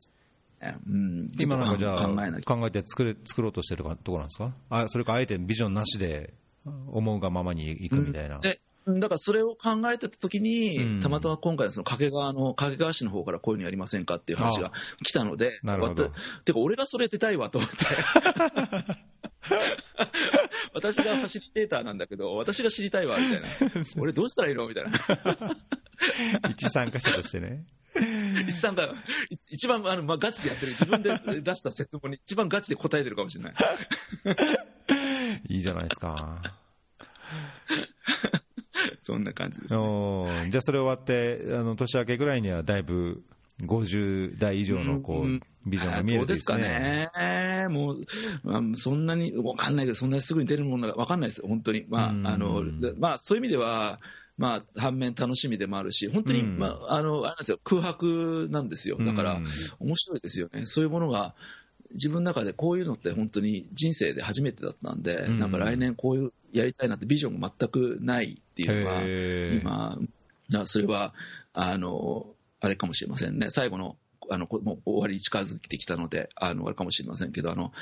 S2: うん、今なんかじゃあ考えて作れ作ろうとしてるところなんですか？あそれかあえてビジョンなしで思うがままにいくみたいな。
S1: うん、だからそれを考えてたときに、うん、たまたま今回、その掛川の掛川市の方からこういうのやりませんかっていう話が来たので、
S2: なるほど
S1: てか、俺がそれ出たいわと思って。私がファシリテーターなんだけど、私が知りたいわみたいな、俺どうしたらいいのみたいな。
S2: 一参加者としてね。
S1: 一さんが、一番あの、まあ、ガチでやってる、自分で出した質問に一番ガチで答えてるかもしれない。
S2: いいじゃないですか。
S1: そんな感じです、
S2: ね、じゃあそれ終わって、あの年明けぐらいにはだいぶ50代以上のこう、うん、ビジョンが見えるです
S1: ね。そうですかね。もう、まあ、そんなに、わかんないけど、そんなにすぐに出るものがわかんないです、本当に。まあ、あの、まあ、そういう意味では、まあ、反面楽しみでもあるし、本当に、うん、まあ、あの、あれなんですよ、空白なんですよ。だから、面白いですよね。そういうものが、自分の中でこういうのって本当に人生で初めてだったんで、うん、なんか来年こういうやりたいなってビジョンが全くないっていうのは、今、それは、あの、あれかもしれませんね。最後の、あの、もう終わりに近づいてきたので、あの、あれかもしれませんけど、あの、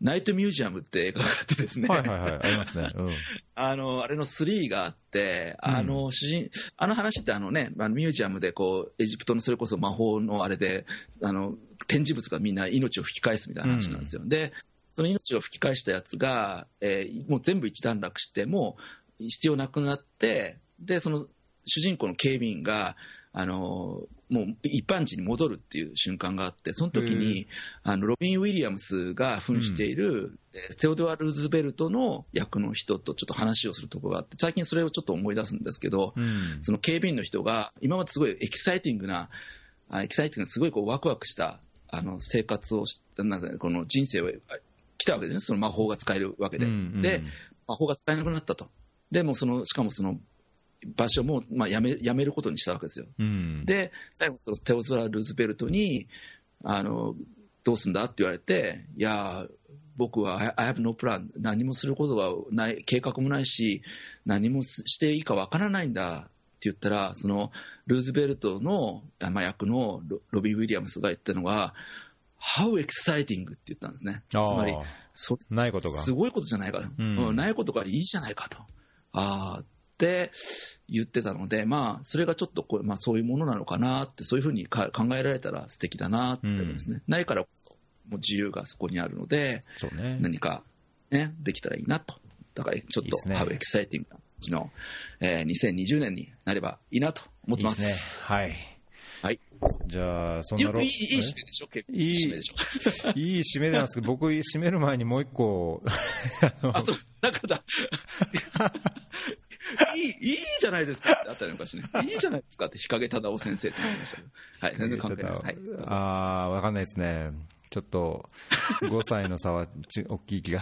S1: ナイトミュージアムって映画があってですね。
S2: はいはいはい、ありますね。うん、
S1: あの、あれの3があって、あの、主人、あの話ってあのね、ミュージアムでこう、エジプトのそれこそ魔法のあれで、あの、展示物がみんな命を吹き返すみたいな話なんですよ。うん、で、その命を吹き返したやつが、えー、もう全部一段落して、もう必要なくなって、で、その主人公の警備員が、あのもう一般人に戻るっていう瞬間があって、その時にあのロビン・ウィリアムスが扮している、うん、テオドア・ルーズベルトの役の人とちょっと話をするところがあって、最近それをちょっと思い出すんですけど、うん、その警備員の人が、今まですごいエキサイティングな、エキサイティングな、すごいこうワクワクしたあの生活をなんこの人生を来たわけですね、その魔法が使えるわけで。
S2: うんうん。
S1: で、魔法が使えなくなったと。でもその、しかもその場所も、まあ、やめやめることにしたわけですよ。
S2: うん、
S1: で、最後、そのテオドラ・ルーズベルトに、あのどうすんだって言われて、いや、僕は I have no plan、何もすることがない、計画もないし、何もしていいかわからないんだって言ったら、そのルーズベルトの、まあ、役のロロビン・ウィリアムスが言ったのが、How exciting って言ったんですね。つ
S2: あー
S1: まり、そ
S2: ないことが。
S1: すごいことじゃないか、
S2: うん
S1: うんないことがいいじゃないかと。あーって言ってたので、まあ、それがちょっとこう、まあ、そういうものなのかなって、そういうふうにか考えられたら素敵だなって思いますね。ないからこそ、もう自由がそこにあるので、
S2: そうね。
S1: 何か、ね、できたらいいなと。だから、ちょっと、
S2: いいですね
S1: How exciting な感じの、えー2020年になればいいなと思ってます。
S2: いいですね。はい。
S1: はい。
S2: じゃあ、そんな
S1: いいいい締めでしょ？結構いい締めでしょ？
S2: いい締めなんですけど、僕、締める前にもう一個、あの
S1: あ、そう、なんかだ。いい、いいじゃないですかってあったね、昔ね。いいじゃないですかって、日陰忠夫先生って言いました。はい、全然関係ないです。はい。
S2: あー、わかんないですね。ちょっと、5歳の差はち大きい気が。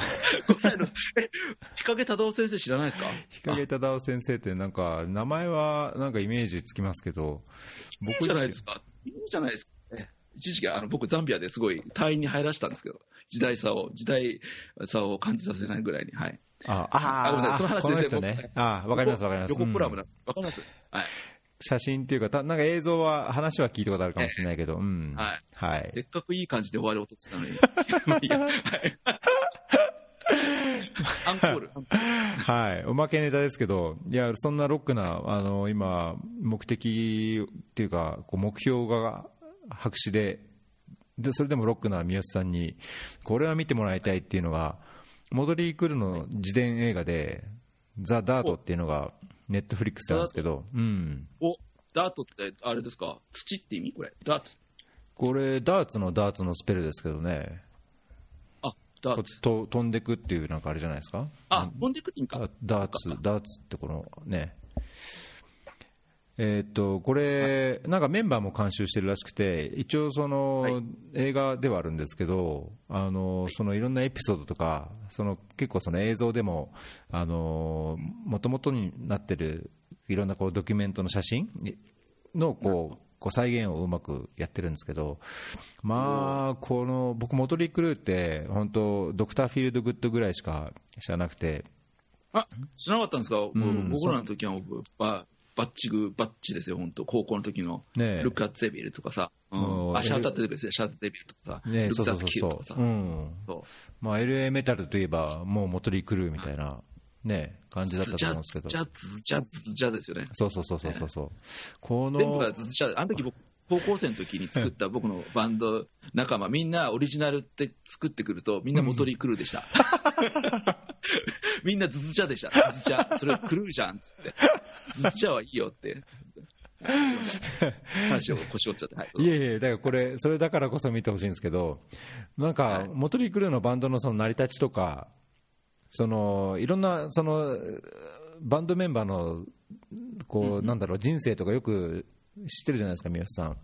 S1: 5歳の、え、日陰忠夫先生知らないですか？
S2: 日陰忠夫先生って、なんか、名前はなんかイメージつきますけど、
S1: いいじゃないですか。いいじゃないですか。え一時期、あの、僕、ザンビアですごい隊員に入らしたんですけど、時代差を、時代差を感じさせないぐらいに、はい。
S2: あ
S1: あごめんなさいその話
S2: この
S1: 全然
S2: 人ね。あーわかりますわかります。うん
S1: 横コラムな、わかりますはい。
S2: 写真っていうか、たなんか映像は、話は聞いたことあるかもしれないけど、うん。
S1: はい。
S2: はい。
S1: せっかくいい感じで終わろうとしたのに。まあいいやはいアンコール。アンコール
S2: はい、おまけネタですけど、いや、そんなロックな、あの今、目的っていうか、こう目標が白紙でで、それでもロックな三好さんに、これは見てもらいたいっていうのが、モドリー・クルの自伝映画で、ザ・ダートっていうのが、ネットフリックスなんですけど、うん、
S1: お、ダートって、あれですか？土って意味？これ。ダート。
S2: これ、ダーツのダーツのスペルですけどね、
S1: あ、ダー
S2: こ
S1: ト。
S2: うと飛んでくっていう、なんかあれじゃないですか？
S1: あ、飛んでくって意味か
S2: ダ。ダーツ、ダーツってこのね、えーっとこれ、なんかメンバーも監修してるらしくて、一応、その、
S1: はい。
S2: 映画ではあるんですけど、あのそのいろんなエピソードとか、その結構その映像でも、もともとになってるいろんなこうドキュメントの写真のこうこう再現をうまくやってるんですけど、まあ、この僕、モトリー・クルーって、本当、ドクター・フィールド・グッドぐらいしか知らなくて、
S1: あ、知らなかったんですか、
S2: ん
S1: 僕らの時はバッチグ、バッチですよ、本当高校の時の。
S2: ねえ
S1: Shout at the Devil とかさ。うん、あ、 Shout at the Devil ですよ、 Shout at the Devil とかさ。
S2: ね
S1: Looks That Kill とかさ。
S2: う、うん
S1: そう。
S2: まあ、LA メタルといえば、もうモトリー・クルーみたいな、ね、感じだったと思うんですけど
S1: ズチ、ャ、ズチャ、ズチャですよね。
S2: そうそうそうそうそうそう、こ
S1: 全部
S2: の
S1: がズチャ、あの時僕、高校生の時に作った僕のバンド仲間、みんなオリジナルって作ってくると、みんなモトリー・クルーでした。みんなズズチャでした。ズズチャ。それクルーじゃんっつって。ズズチャはいいよって。話を腰折っちゃって。はい。
S2: いえいえ、だからこれ、それだからこそ見てほしいんですけど、なんか、
S1: はい
S2: モトリー・クルーのバンドのその成り立ちとか、そのいろんなそのバンドメンバーのこう、なんだろう人生とかよく知ってるじゃないですか、三好さん。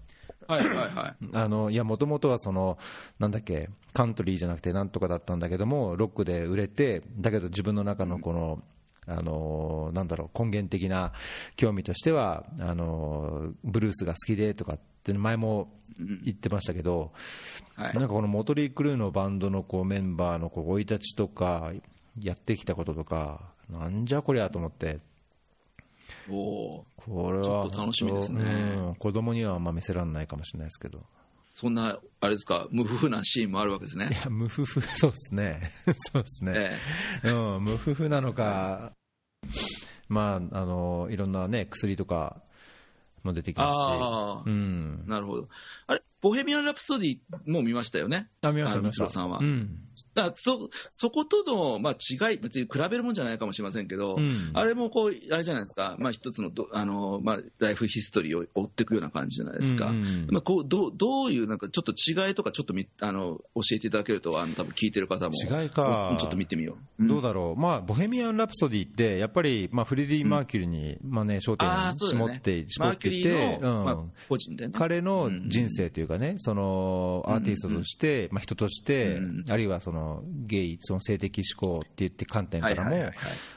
S1: はいはいはい。
S2: あのいや、もともとはその、なんだっけ、カントリーじゃなくてなんとかだったんだけども、ロックで売れて、だけど自分の中のこの、あのなんだろう、根源的な興味としては、あのブルースが好きでとかって、前も言ってましたけど、
S1: はい
S2: なんかこのモトリー・クルーのバンドのこうメンバーのこう生い立ちとか、やってきたこととか、なんじゃこりゃと思って。
S1: おー
S2: これは
S1: ちょっと楽しみですね
S2: うん子供にはあんま見せられないかもしれないですけど。
S1: そんな、あれですか、無夫婦なシーンもあるわけですね。
S2: いや、無夫婦、そうですね。そうですね。
S1: え
S2: うん、無夫婦なのか、まあ、あの、いろんなね、薬とかも出てきますし。
S1: ああ
S2: うん
S1: え。なるほど。あれ、ボヘミアン・ラプソディも見ましたよね。
S2: あ、見ました、
S1: あ
S2: 見ました。
S1: さんは
S2: うん。
S1: だからそ、そことの、まあ、違い、別に比べるもんじゃないかもしれませんけど、
S2: うん。
S1: あれもこう、あれじゃないですか、まあ、一つのどあの、まあ、ライフヒストリーを追っていくような感じじゃないですか。
S2: うん。うん
S1: まあ、こうどうどういう、なんかちょっと違いとか、ちょっとみあの教えていただけると、あの多分聞いてる方も、
S2: 違いか。
S1: ちょっと見てみよう。
S2: どうだろう、まあ、ボヘミアン・ラプソディって、やっぱり、まあ、フレディ・マーキュリーに、まあね、焦点を絞って、絞
S1: マーキュリ
S2: っていて、
S1: まあ、個人でね。
S2: 彼の人生というかね、そのアーティストとして、まあ、人として、
S1: うん。
S2: あるいはそのゲイ、その性的指向って言って観点からも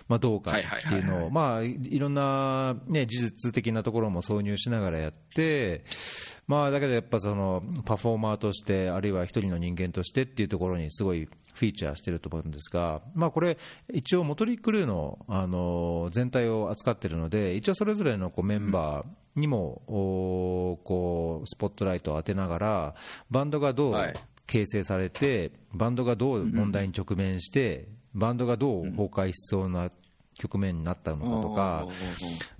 S2: まあどうかっていうのを、まあいろんなね、事実的なところも挿入しながらやって、まあだけどやっぱそのパフォーマーとして、あるいは一人の人間としてっていうところにすごいフィーチャーしてると思うんですが、まあこれ、一応、モトリクルーのあの全体を扱ってるので、一応それぞれのこうメンバーにも、おこうスポットライトを当てながら、バンドがどう
S1: はい
S2: 形成されて、バンドがどう問題に直面して、バンドがどう崩壊しそうな局面になったのかとか、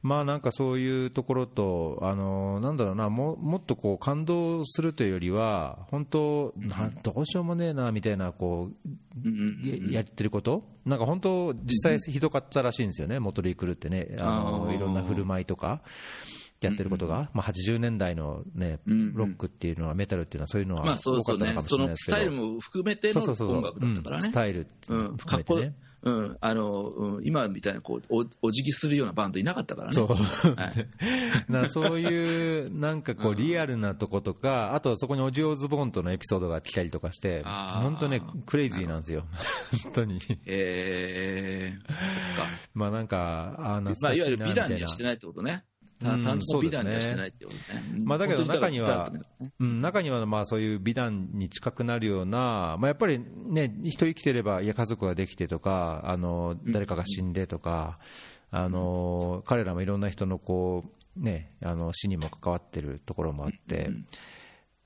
S2: まあなんかそういうところと、あのなんだろうな、ももっとこう感動するというよりは、本当、などうしようもねえなみたいなこうややってること、なんか本当、実際ひどかったらしいんですよね、モトリー・クルーってね、あのいろんな振る舞いとか。やってることが、まあ、80年代の、ね、
S1: うんうん。
S2: ロックっていうのは、メタルっていうのは、そういうのは
S1: まあそ
S2: のか、もし
S1: その
S2: れないですけど、
S1: スタイルも含めての音楽だったからね。
S2: うんス。タイル含めてね。
S1: うん、あの、うん、今みたいなこうおお辞儀するようなバンドいなかったからね。
S2: そう。
S1: はい。
S2: なそういうなんかこ
S1: う
S2: うん。リアルなとことか、あとそこにオジオズボーンとのエピソードが来たりとかして、本当ね、クレイジーなんですよ、本当に。
S1: えー、
S2: まあなんか、あー懐
S1: まあ、
S2: かしい
S1: いわゆる美談にはしてないってことね。
S2: うん
S1: 単純美談にはしてないってことね。うん。
S2: まあだけど中にはうん、中にはまあそういう美談に近くなるような、まあ、やっぱりね、人生きてれば、いや、家族ができてとか、あの誰かが死んでとか、あの彼らもいろんな人のこう、ね、あの死にも関わってるところもあって、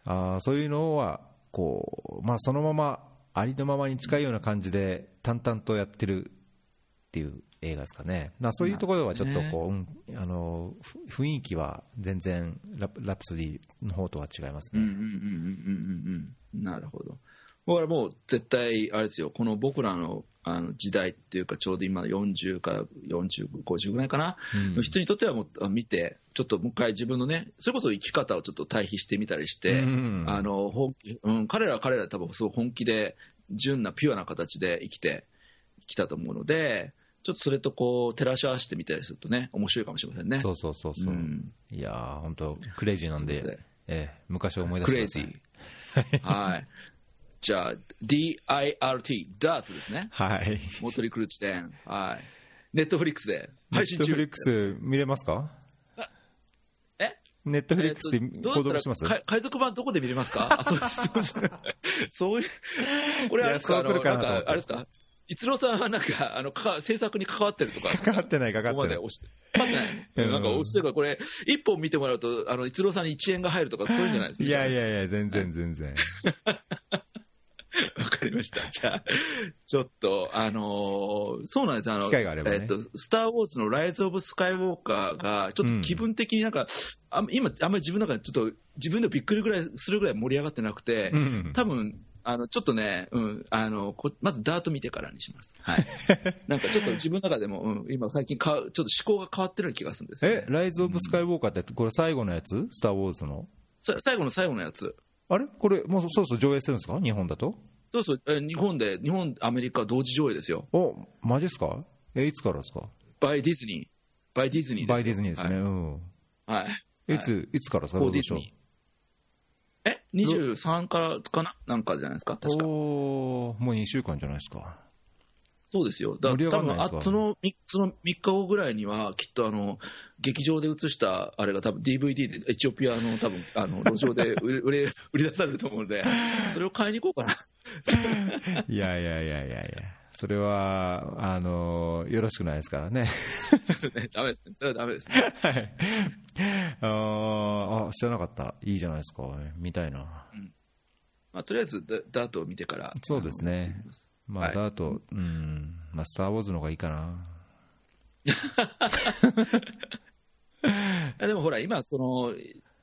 S2: あーそういうのはこう、まあ、そのままありのままに近いような感じで淡々とやってるっていう映画ですかね、なそういうところはちょっとこう、うんあのふ雰囲気は全然ラプ、ラプソディの方とは違いますね。
S1: うんうんうんうんうんうんうん。なるほど。だからもう絶対、あれですよ、この僕らのあの時代っていうか、ちょうど今40から40、50ぐらいかな、
S2: うん
S1: の人にとってはもうあ見て、ちょっともう一回自分のね、それこそ生き方をちょっと対比してみたりして、
S2: うん
S1: あの本気うん、彼らは彼らで多分すごい本気で、純なピュアな形で生きてきたと思うので、ちょっとそれとこう照らし合わせてみたりするとね、面白いかもしれませんね。
S2: そうそうそうそう、
S1: うん
S2: いやー、本当、クレイジーなんで
S1: で、
S2: ええ昔を思い出
S1: ク
S2: して
S1: レイ
S2: ください。
S1: ジー。はい。じゃあ、DIRT、ダートですね。
S2: はい。
S1: モトリクル地点。はい。ネットフリックスで配信中。
S2: ネットフリックス見れますか？
S1: え？
S2: ネットフリックスで購読します？
S1: か海賊版どこで見れますか？あ、そういう。そういう、これあれですか、あれですか、逸郎さんはなんか、あの、か制作に関わってるとか。
S2: かかってない、かか
S1: ここ
S2: ってない。
S1: まで押して。かかってない。
S2: うん
S1: なんか押してるから、これ、一本見てもらうと、あの、逸郎さんに1円が入るとか、そういうんじゃないですか。
S2: いやいやいや、全然全然。
S1: わかりました。じゃあ、ちょっと、あのーそうなんです。あの、
S2: 機会があればね
S1: えっと、スター・ウォーズのライズ・オブ・スカイ・ウォーカーが、ちょっと気分的になんか、あん今、あんまり自分の中でちょっと、自分でびっくりぐらいするぐらい盛り上がってなくて、
S2: うん
S1: 多分、あの、ちょっとね、うん、あの、こまずダート見てからにします。はい。なんかちょっと自分の中でも、うん、今最近か、ちょっと思考が変わってる気がするんですよ、ね
S2: え、。ライズ・オブ・スカイ・ウォーカーって、これ最後のやつ？スター・ウォーズの？
S1: さ最後の最後のやつ。
S2: あれ？これ、もうそろそろ上映するんですか？日本だと？
S1: そうそう、え日本で、日本、アメリカ同時上映ですよ。
S2: お、マジっすか？え、いつからですか？
S1: バイディズニー。バイディズニーですよ
S2: バイディズニーですね。
S1: はい
S2: うん。
S1: はい。
S2: いつ、いつからですか
S1: ディズニー。え ?23 からかな？なんかじゃないですか？確か。
S2: おーもう2週間じゃないですか。
S1: そうですよ。だ
S2: 盛り上
S1: 多分あそのみその3日後ぐらいには、きっとあの劇場で映したあれが多分 DVD でエチオピアの多分あの 路上で売れ売れ売り出されると思うので、それを買いに行こうかな。
S2: いやいやいやいやいや。それは、あの、よろしくないですからね。
S1: ダメですね。それはダメですね。
S2: はい。あーあ、知らなかった。いいじゃないですか。見たいな。
S1: まあ、とりあえずダダートを見てから。
S2: そうですね
S1: ま
S2: あ、
S1: はい
S2: だと、うん、まあ、スター・ウォーズの方がいいかな。
S1: でもほら、今、その、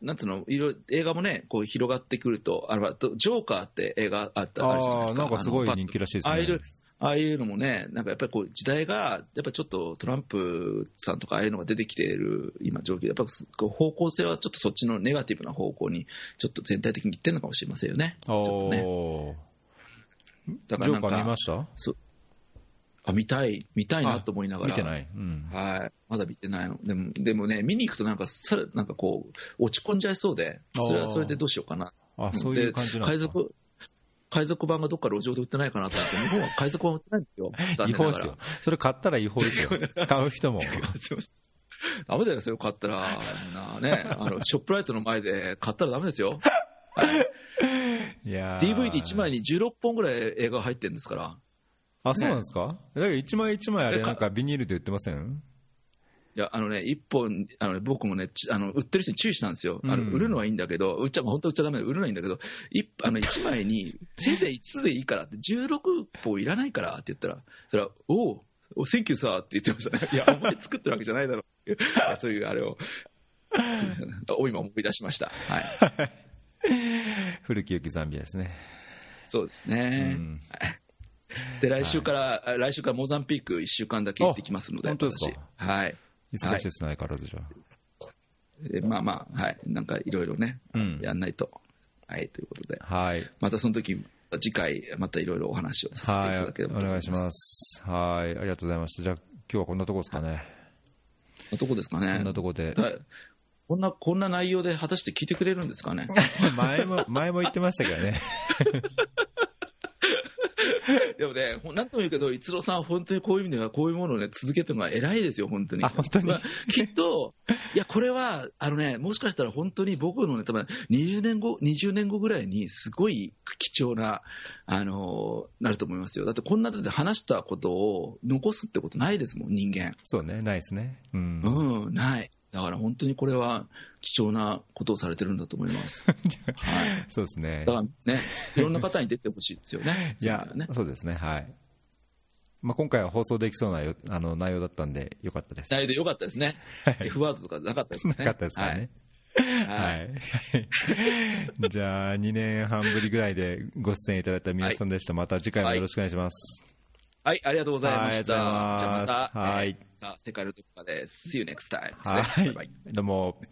S1: なんつうの、いろいろ映画もね、こう広がってくると、あのジョーカーって映画あったあるじゃないですか。
S2: なんかすごい人気らしいですね
S1: ああいうのもね、なんかやっぱりこう時代が、やっぱりちょっとトランプさんとかああいうのが出てきている今、状況、やっぱ方向性はちょっとそっちのネガティブな方向に、ちょっと全体的にいってるのかもしれませんよね。ちょっとね。だからなん
S2: ジョーカー見ま
S1: か、
S2: した？
S1: あ見たい、見たいなと思いながら。
S2: 見てない。うん。
S1: はい。まだ見てないの。でも、でもね、見に行くとなんか、さなんかこう、落ち込んじゃいそうで、それはそれでどうしようかな。
S2: あ、そういう感じなんですか？
S1: 海賊、海賊版がどっか路上で売ってないかなと思って、日本は海賊版売ってないんですよ。
S2: 違法ですよ。それ買ったら違法ですよ。買う人も。
S1: すいませんダメだよ、それ買ったら、なね、あの、ショップライトの前で買ったらダメですよ。はい
S2: いやー
S1: DVD1 枚に16本ぐらい映画が入ってるんですから。
S2: あ、そうなんですか？だから1枚1枚あれなんかビニールで売ってません？
S1: いや、あのね、一本、あのね、僕もね、ちあの、売ってる人に注意したんですよ。あの、
S2: うん
S1: 売るのはいいんだけど、売っちゃ、本当売っちゃダメだ売るのはいいんだけど、一あの、一枚に、せいぜい5つでいいからって、16本いらないからって言ったら、それは、おう、お、 thank you sir って言ってましたね。いや、お前作ってるわけじゃないだろうっていそういうあれを、お、今思い出しました。はい。
S2: 古き良きザンビアですね。
S1: そうです
S2: う
S1: ね。
S2: ん。
S1: で、来週から、あ来週からモザンビーク1週間だけ行ってきますので、
S2: あ本当ですか？
S1: 私はい。
S2: 忙しいですね、相変わらずじゃあ。
S1: でまあまあ、はい。なんかいろいろね、
S2: うん
S1: やんないと。はい、ということで。
S2: はい。
S1: またその時、次回、またいろいろお話をさせてい
S2: はい
S1: ただけれ。ば
S2: お
S1: と思います。
S2: 願いします。はい。ありがとうございました。じゃあ、今日はこんなとこですかね。
S1: どこですか
S2: こ
S1: ね
S2: んなとこで。
S1: だこんな、こんな内容で果たして聞いてくれるんですかね
S2: 前も、前も言ってましたけどね。
S1: でもね、なんとも言うけど、逸郎さん、本当にこういう意味では、こういうものをね、続けてるのが偉いですよ、本当に。
S2: あ本当に
S1: まあきっと、いや、これは、あのね、もしかしたら本当に僕のね、多分20年後、20年後ぐらいに、すごい貴重な、あのなると思いますよ。だって、こんなだって話したことを残すってことないですもん、人間。
S2: そうね、ないですね。うん。
S1: うん、ない。だから本当にこれは貴重なことをされてるんだと思います。はい。
S2: そうですね
S1: だ。からね、いろんな方に出てほしいですよね。
S2: いや
S1: ね、
S2: そうですね、はい。まあ、今回は放送できそうなよあの内容だったんで、よかったです。
S1: 内容でよかったですね。F ワードとかなかったですね。
S2: なかったですからね。
S1: はい。
S2: は
S1: はい
S2: い。じゃあ、2年半ぶりぐらいでご出演いただいた皆さんでした。また次回もよろしくお願いします。
S1: はい、ありがとうございました。じゃあまた、
S2: はい
S1: 世界のどこかで、See you next time。
S2: はい
S1: バイバイ。
S2: どうも。